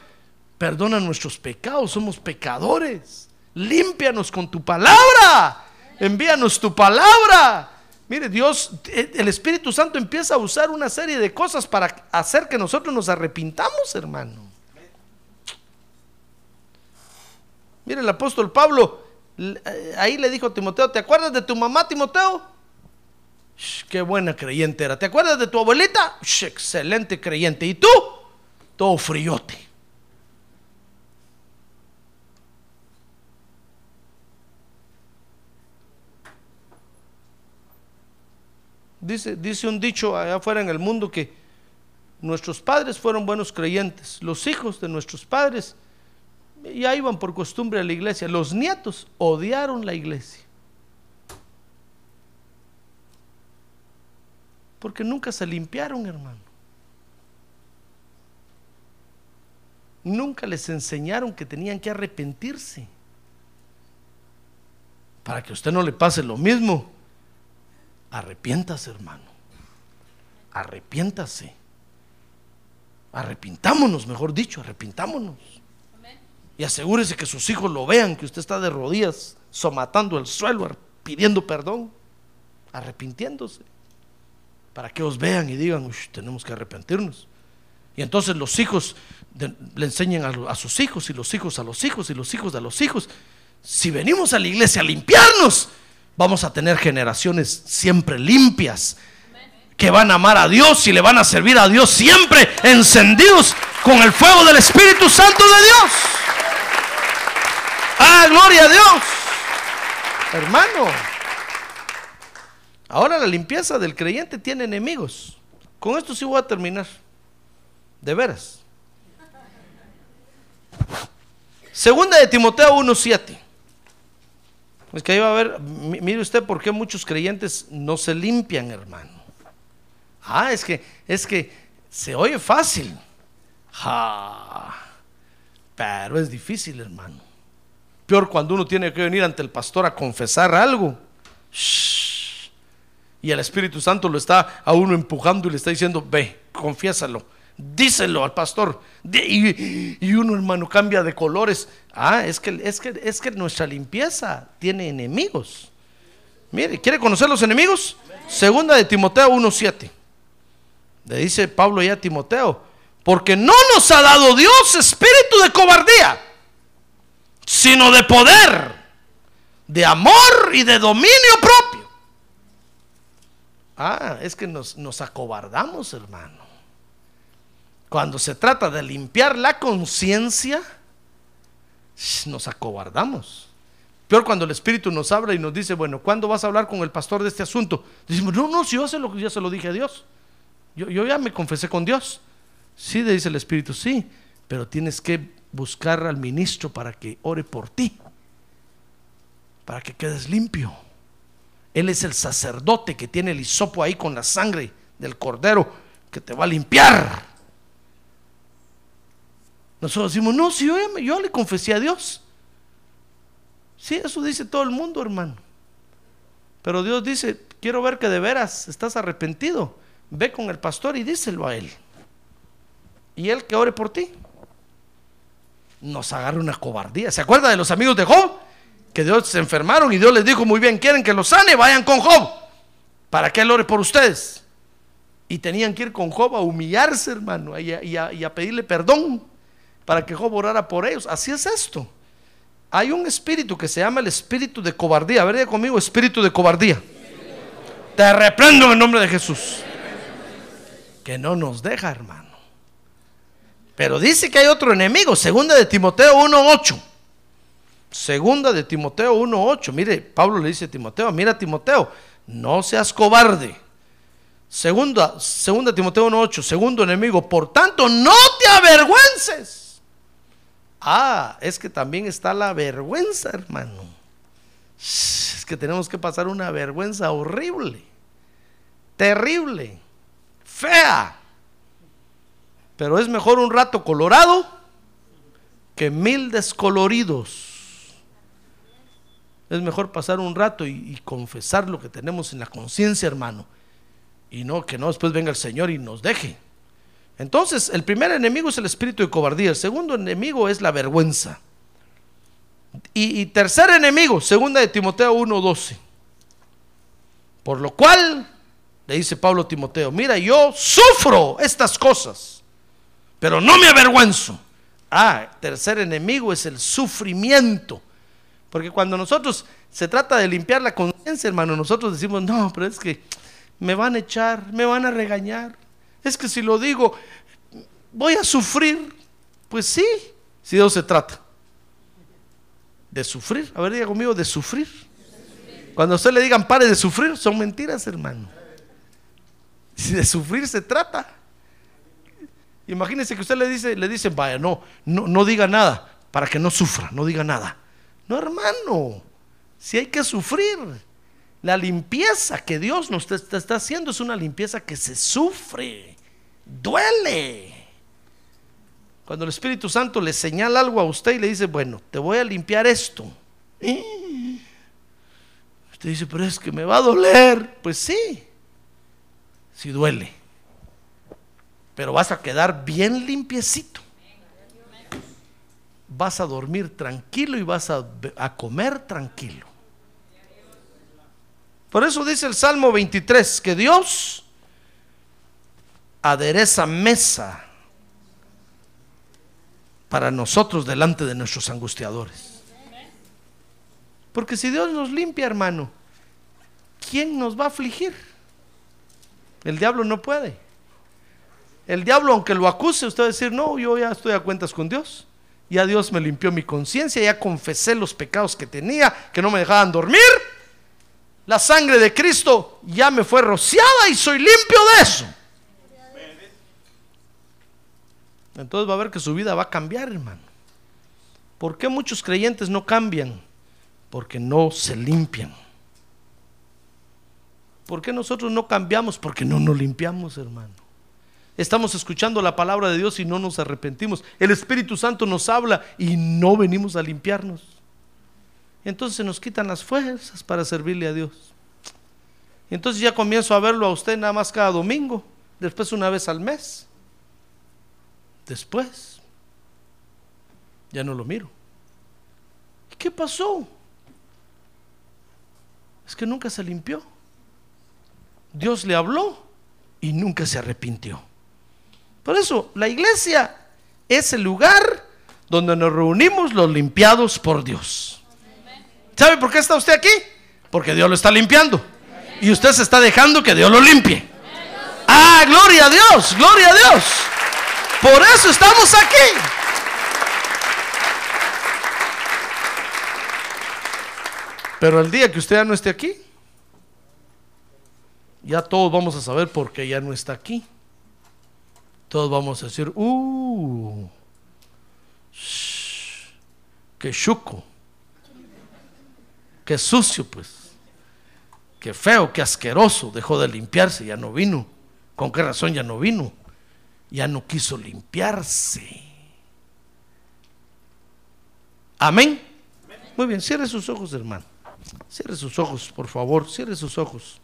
Perdona nuestros pecados, somos pecadores. Límpianos con tu palabra. Envíanos tu palabra. Mire, Dios, eh, el Espíritu Santo empieza a usar una serie de cosas para hacer que nosotros nos arrepintamos, hermano. Mire, el apóstol Pablo, ahí le dijo Timoteo, ¿te acuerdas de tu mamá, Timoteo? Sh, qué buena creyente era. ¿Te acuerdas de tu abuelita? Excelente creyente. ¿Y tú? Todo friote. Dice, dice un dicho allá afuera en el mundo que nuestros padres fueron buenos creyentes, los hijos de nuestros padres ya iban por costumbre a la iglesia, los nietos odiaron la iglesia. Porque nunca se limpiaron, hermano. Nunca les enseñaron que tenían que arrepentirse. Para que a usted no le pase lo mismo, arrepiéntase, hermano. Arrepiéntase. Arrepintámonos, mejor dicho, arrepintámonos. Y asegúrese que sus hijos lo vean, que usted está de rodillas, somatando el suelo, pidiendo perdón, arrepintiéndose. Para que os vean y digan, "Ush, tenemos que arrepentirnos. Y entonces los hijos le enseñan a, a sus hijos y los hijos a los hijos y los hijos a los hijos. Si venimos a la iglesia a limpiarnos, vamos a tener generaciones siempre limpias, que van a amar a Dios y le van a servir a Dios siempre encendidos con el fuego del Espíritu Santo de Dios. ¡Ah, gloria a Dios! Hermano, ahora la limpieza del creyente tiene enemigos. Con esto sí voy a terminar. De veras. Segunda de Timoteo 1.7. Es que ahí va a ver, mi- mire usted por qué muchos creyentes no se limpian, hermano. Ah, es que, es que se oye fácil. Ja, pero es difícil, hermano. Peor cuando uno tiene que venir ante el pastor a confesar algo. Y el Espíritu Santo lo está a uno empujando y le está diciendo, ve, confiésalo, díselo al pastor. Y uno, hermano, cambia de colores. Ah, es que, es, que, es que nuestra limpieza tiene enemigos. Mire, ¿quiere conocer los enemigos? Segunda de Timoteo 1.7. Le dice Pablo ya a Timoteo, porque no nos ha dado Dios espíritu de cobardía, sino de poder, de amor y de dominio propio. Ah, es que nos, nos acobardamos, hermano. Cuando se trata de limpiar la conciencia, nos acobardamos. Peor cuando el Espíritu nos habla y nos dice, bueno, ¿cuándo vas a hablar con el pastor de este asunto? Decimos, no, no, si yo se lo, ya se lo dije a Dios. Yo, yo ya me confesé con Dios. Sí, le dice el Espíritu, sí, pero tienes que buscar al ministro para que ore por ti, para que quedes limpio. Él es el sacerdote que tiene el hisopo ahí con la sangre del cordero que te va a limpiar. Nosotros decimos, no, si yo, le confesé a Dios. Sí, eso dice todo el mundo, hermano. Pero Dios dice, quiero ver que de veras estás arrepentido. Ve con el pastor y díselo a él. Y él que ore por ti. Nos agarra una cobardía. ¿Se acuerda de los amigos de Job? Que Dios se enfermaron y Dios les dijo, muy bien, quieren que los sane, vayan con Job. ¿Para que él ore por ustedes? Y tenían que ir con Job a humillarse, hermano, y a, pedirle perdón para que Job orara por ellos. Así es esto. Hay un espíritu que se llama el espíritu de cobardía. A ver, conmigo, espíritu de cobardía. Te reprendo en el nombre de Jesús. Que no nos deja, hermano. Pero dice que hay otro enemigo, segunda de Timoteo 1.8. Segunda de Timoteo 1.8. Mire, Pablo le dice a Timoteo, mira Timoteo, no seas cobarde. Segunda, segunda Timoteo 1.8, segundo enemigo, por tanto, no te avergüences. Ah, es que también está la vergüenza, hermano. Es que tenemos que pasar una vergüenza horrible, terrible, fea. Pero es mejor un rato colorado que mil descoloridos. Es mejor pasar un rato y, confesar lo que tenemos en la conciencia, hermano. Y no que no después venga el Señor y nos deje. Entonces, el primer enemigo es el espíritu de cobardía. El segundo enemigo es la vergüenza. Y, y tercer enemigo, segunda de Timoteo 1:12. Por lo cual, le dice Pablo a Timoteo, mira, yo sufro estas cosas, pero no me avergüenzo. Ah, tercer enemigo es el sufrimiento. Porque cuando nosotros se trata de limpiar la conciencia, hermano, nosotros decimos, no, pero es que me van a echar, me van a regañar. Es que si lo digo, voy a sufrir. Pues sí, si eso se trata. De sufrir. A ver, diga conmigo, de sufrir. Cuando a usted le digan pare de sufrir, son mentiras, hermano. Si de sufrir se trata. Imagínese que usted le dice, le dicen, vaya, no, no, no diga nada, para que no sufra, no diga nada. No, hermano, si hay que sufrir. La limpieza que Dios nos está, haciendo es una limpieza que se sufre, duele. Cuando el Espíritu Santo le señala algo a usted y le dice, bueno, te voy a limpiar esto. Usted dice, pero es que me va a doler. Pues sí, sí duele. Pero vas a quedar bien limpiecito. Vas a dormir tranquilo y vas a, comer tranquilo. Por eso dice el Salmo 23 que Dios adereza mesa para nosotros delante de nuestros angustiadores. Porque si Dios nos limpia, hermano, ¿quién nos va a afligir? El diablo no puede. El diablo, aunque lo acuse, usted va a decir, no, yo ya estoy a cuentas con Dios. Ya Dios me limpió mi conciencia, ya confesé los pecados que tenía, que no me dejaban dormir. La sangre de Cristo ya me fue rociada y soy limpio de eso. Entonces va a ver que su vida va a cambiar, hermano. ¿Por qué muchos creyentes no cambian? Porque no se limpian. ¿Por qué nosotros no cambiamos? Porque no nos limpiamos, hermano. Estamos escuchando la palabra de Dios y no nos arrepentimos. El Espíritu Santo nos habla y no venimos a limpiarnos. Entonces se nos quitan las fuerzas para servirle a Dios. Entonces ya comienzo a verlo a usted nada más cada domingo, después una vez al mes. Después ya no lo miro. ¿Y qué pasó? Es que nunca se limpió. Dios le habló y nunca se arrepintió. Por eso, la iglesia es el lugar donde nos reunimos los limpiados por Dios. ¿Sabe por qué está usted aquí? Porque Dios lo está limpiando. Y usted se está dejando que Dios lo limpie. Ah, gloria a Dios, gloria a Dios. Por eso estamos aquí. Pero el día que usted ya no esté aquí, ya todos vamos a saber por qué ya no está aquí. Todos vamos a decir, uh, shh, qué chuco, qué sucio, pues, qué feo, qué asqueroso, dejó de limpiarse, ya no vino. ¿Con qué razón ya no vino? Ya no quiso limpiarse. Amén. Muy bien, cierre sus ojos, hermano. Cierre sus ojos, por favor, cierre sus ojos.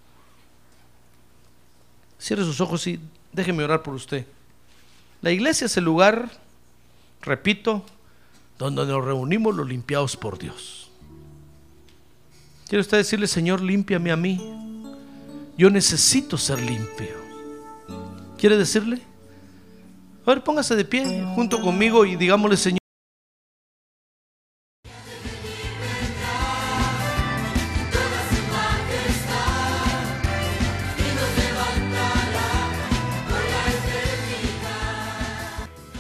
Cierre sus ojos y déjeme orar por usted. La iglesia es el lugar, repito, donde nos reunimos los limpiados por Dios. ¿Quiere usted decirle, Señor, límpiame a mí? Yo necesito ser limpio. ¿Quiere decirle? A ver, póngase de pie junto conmigo y digámosle, Señor.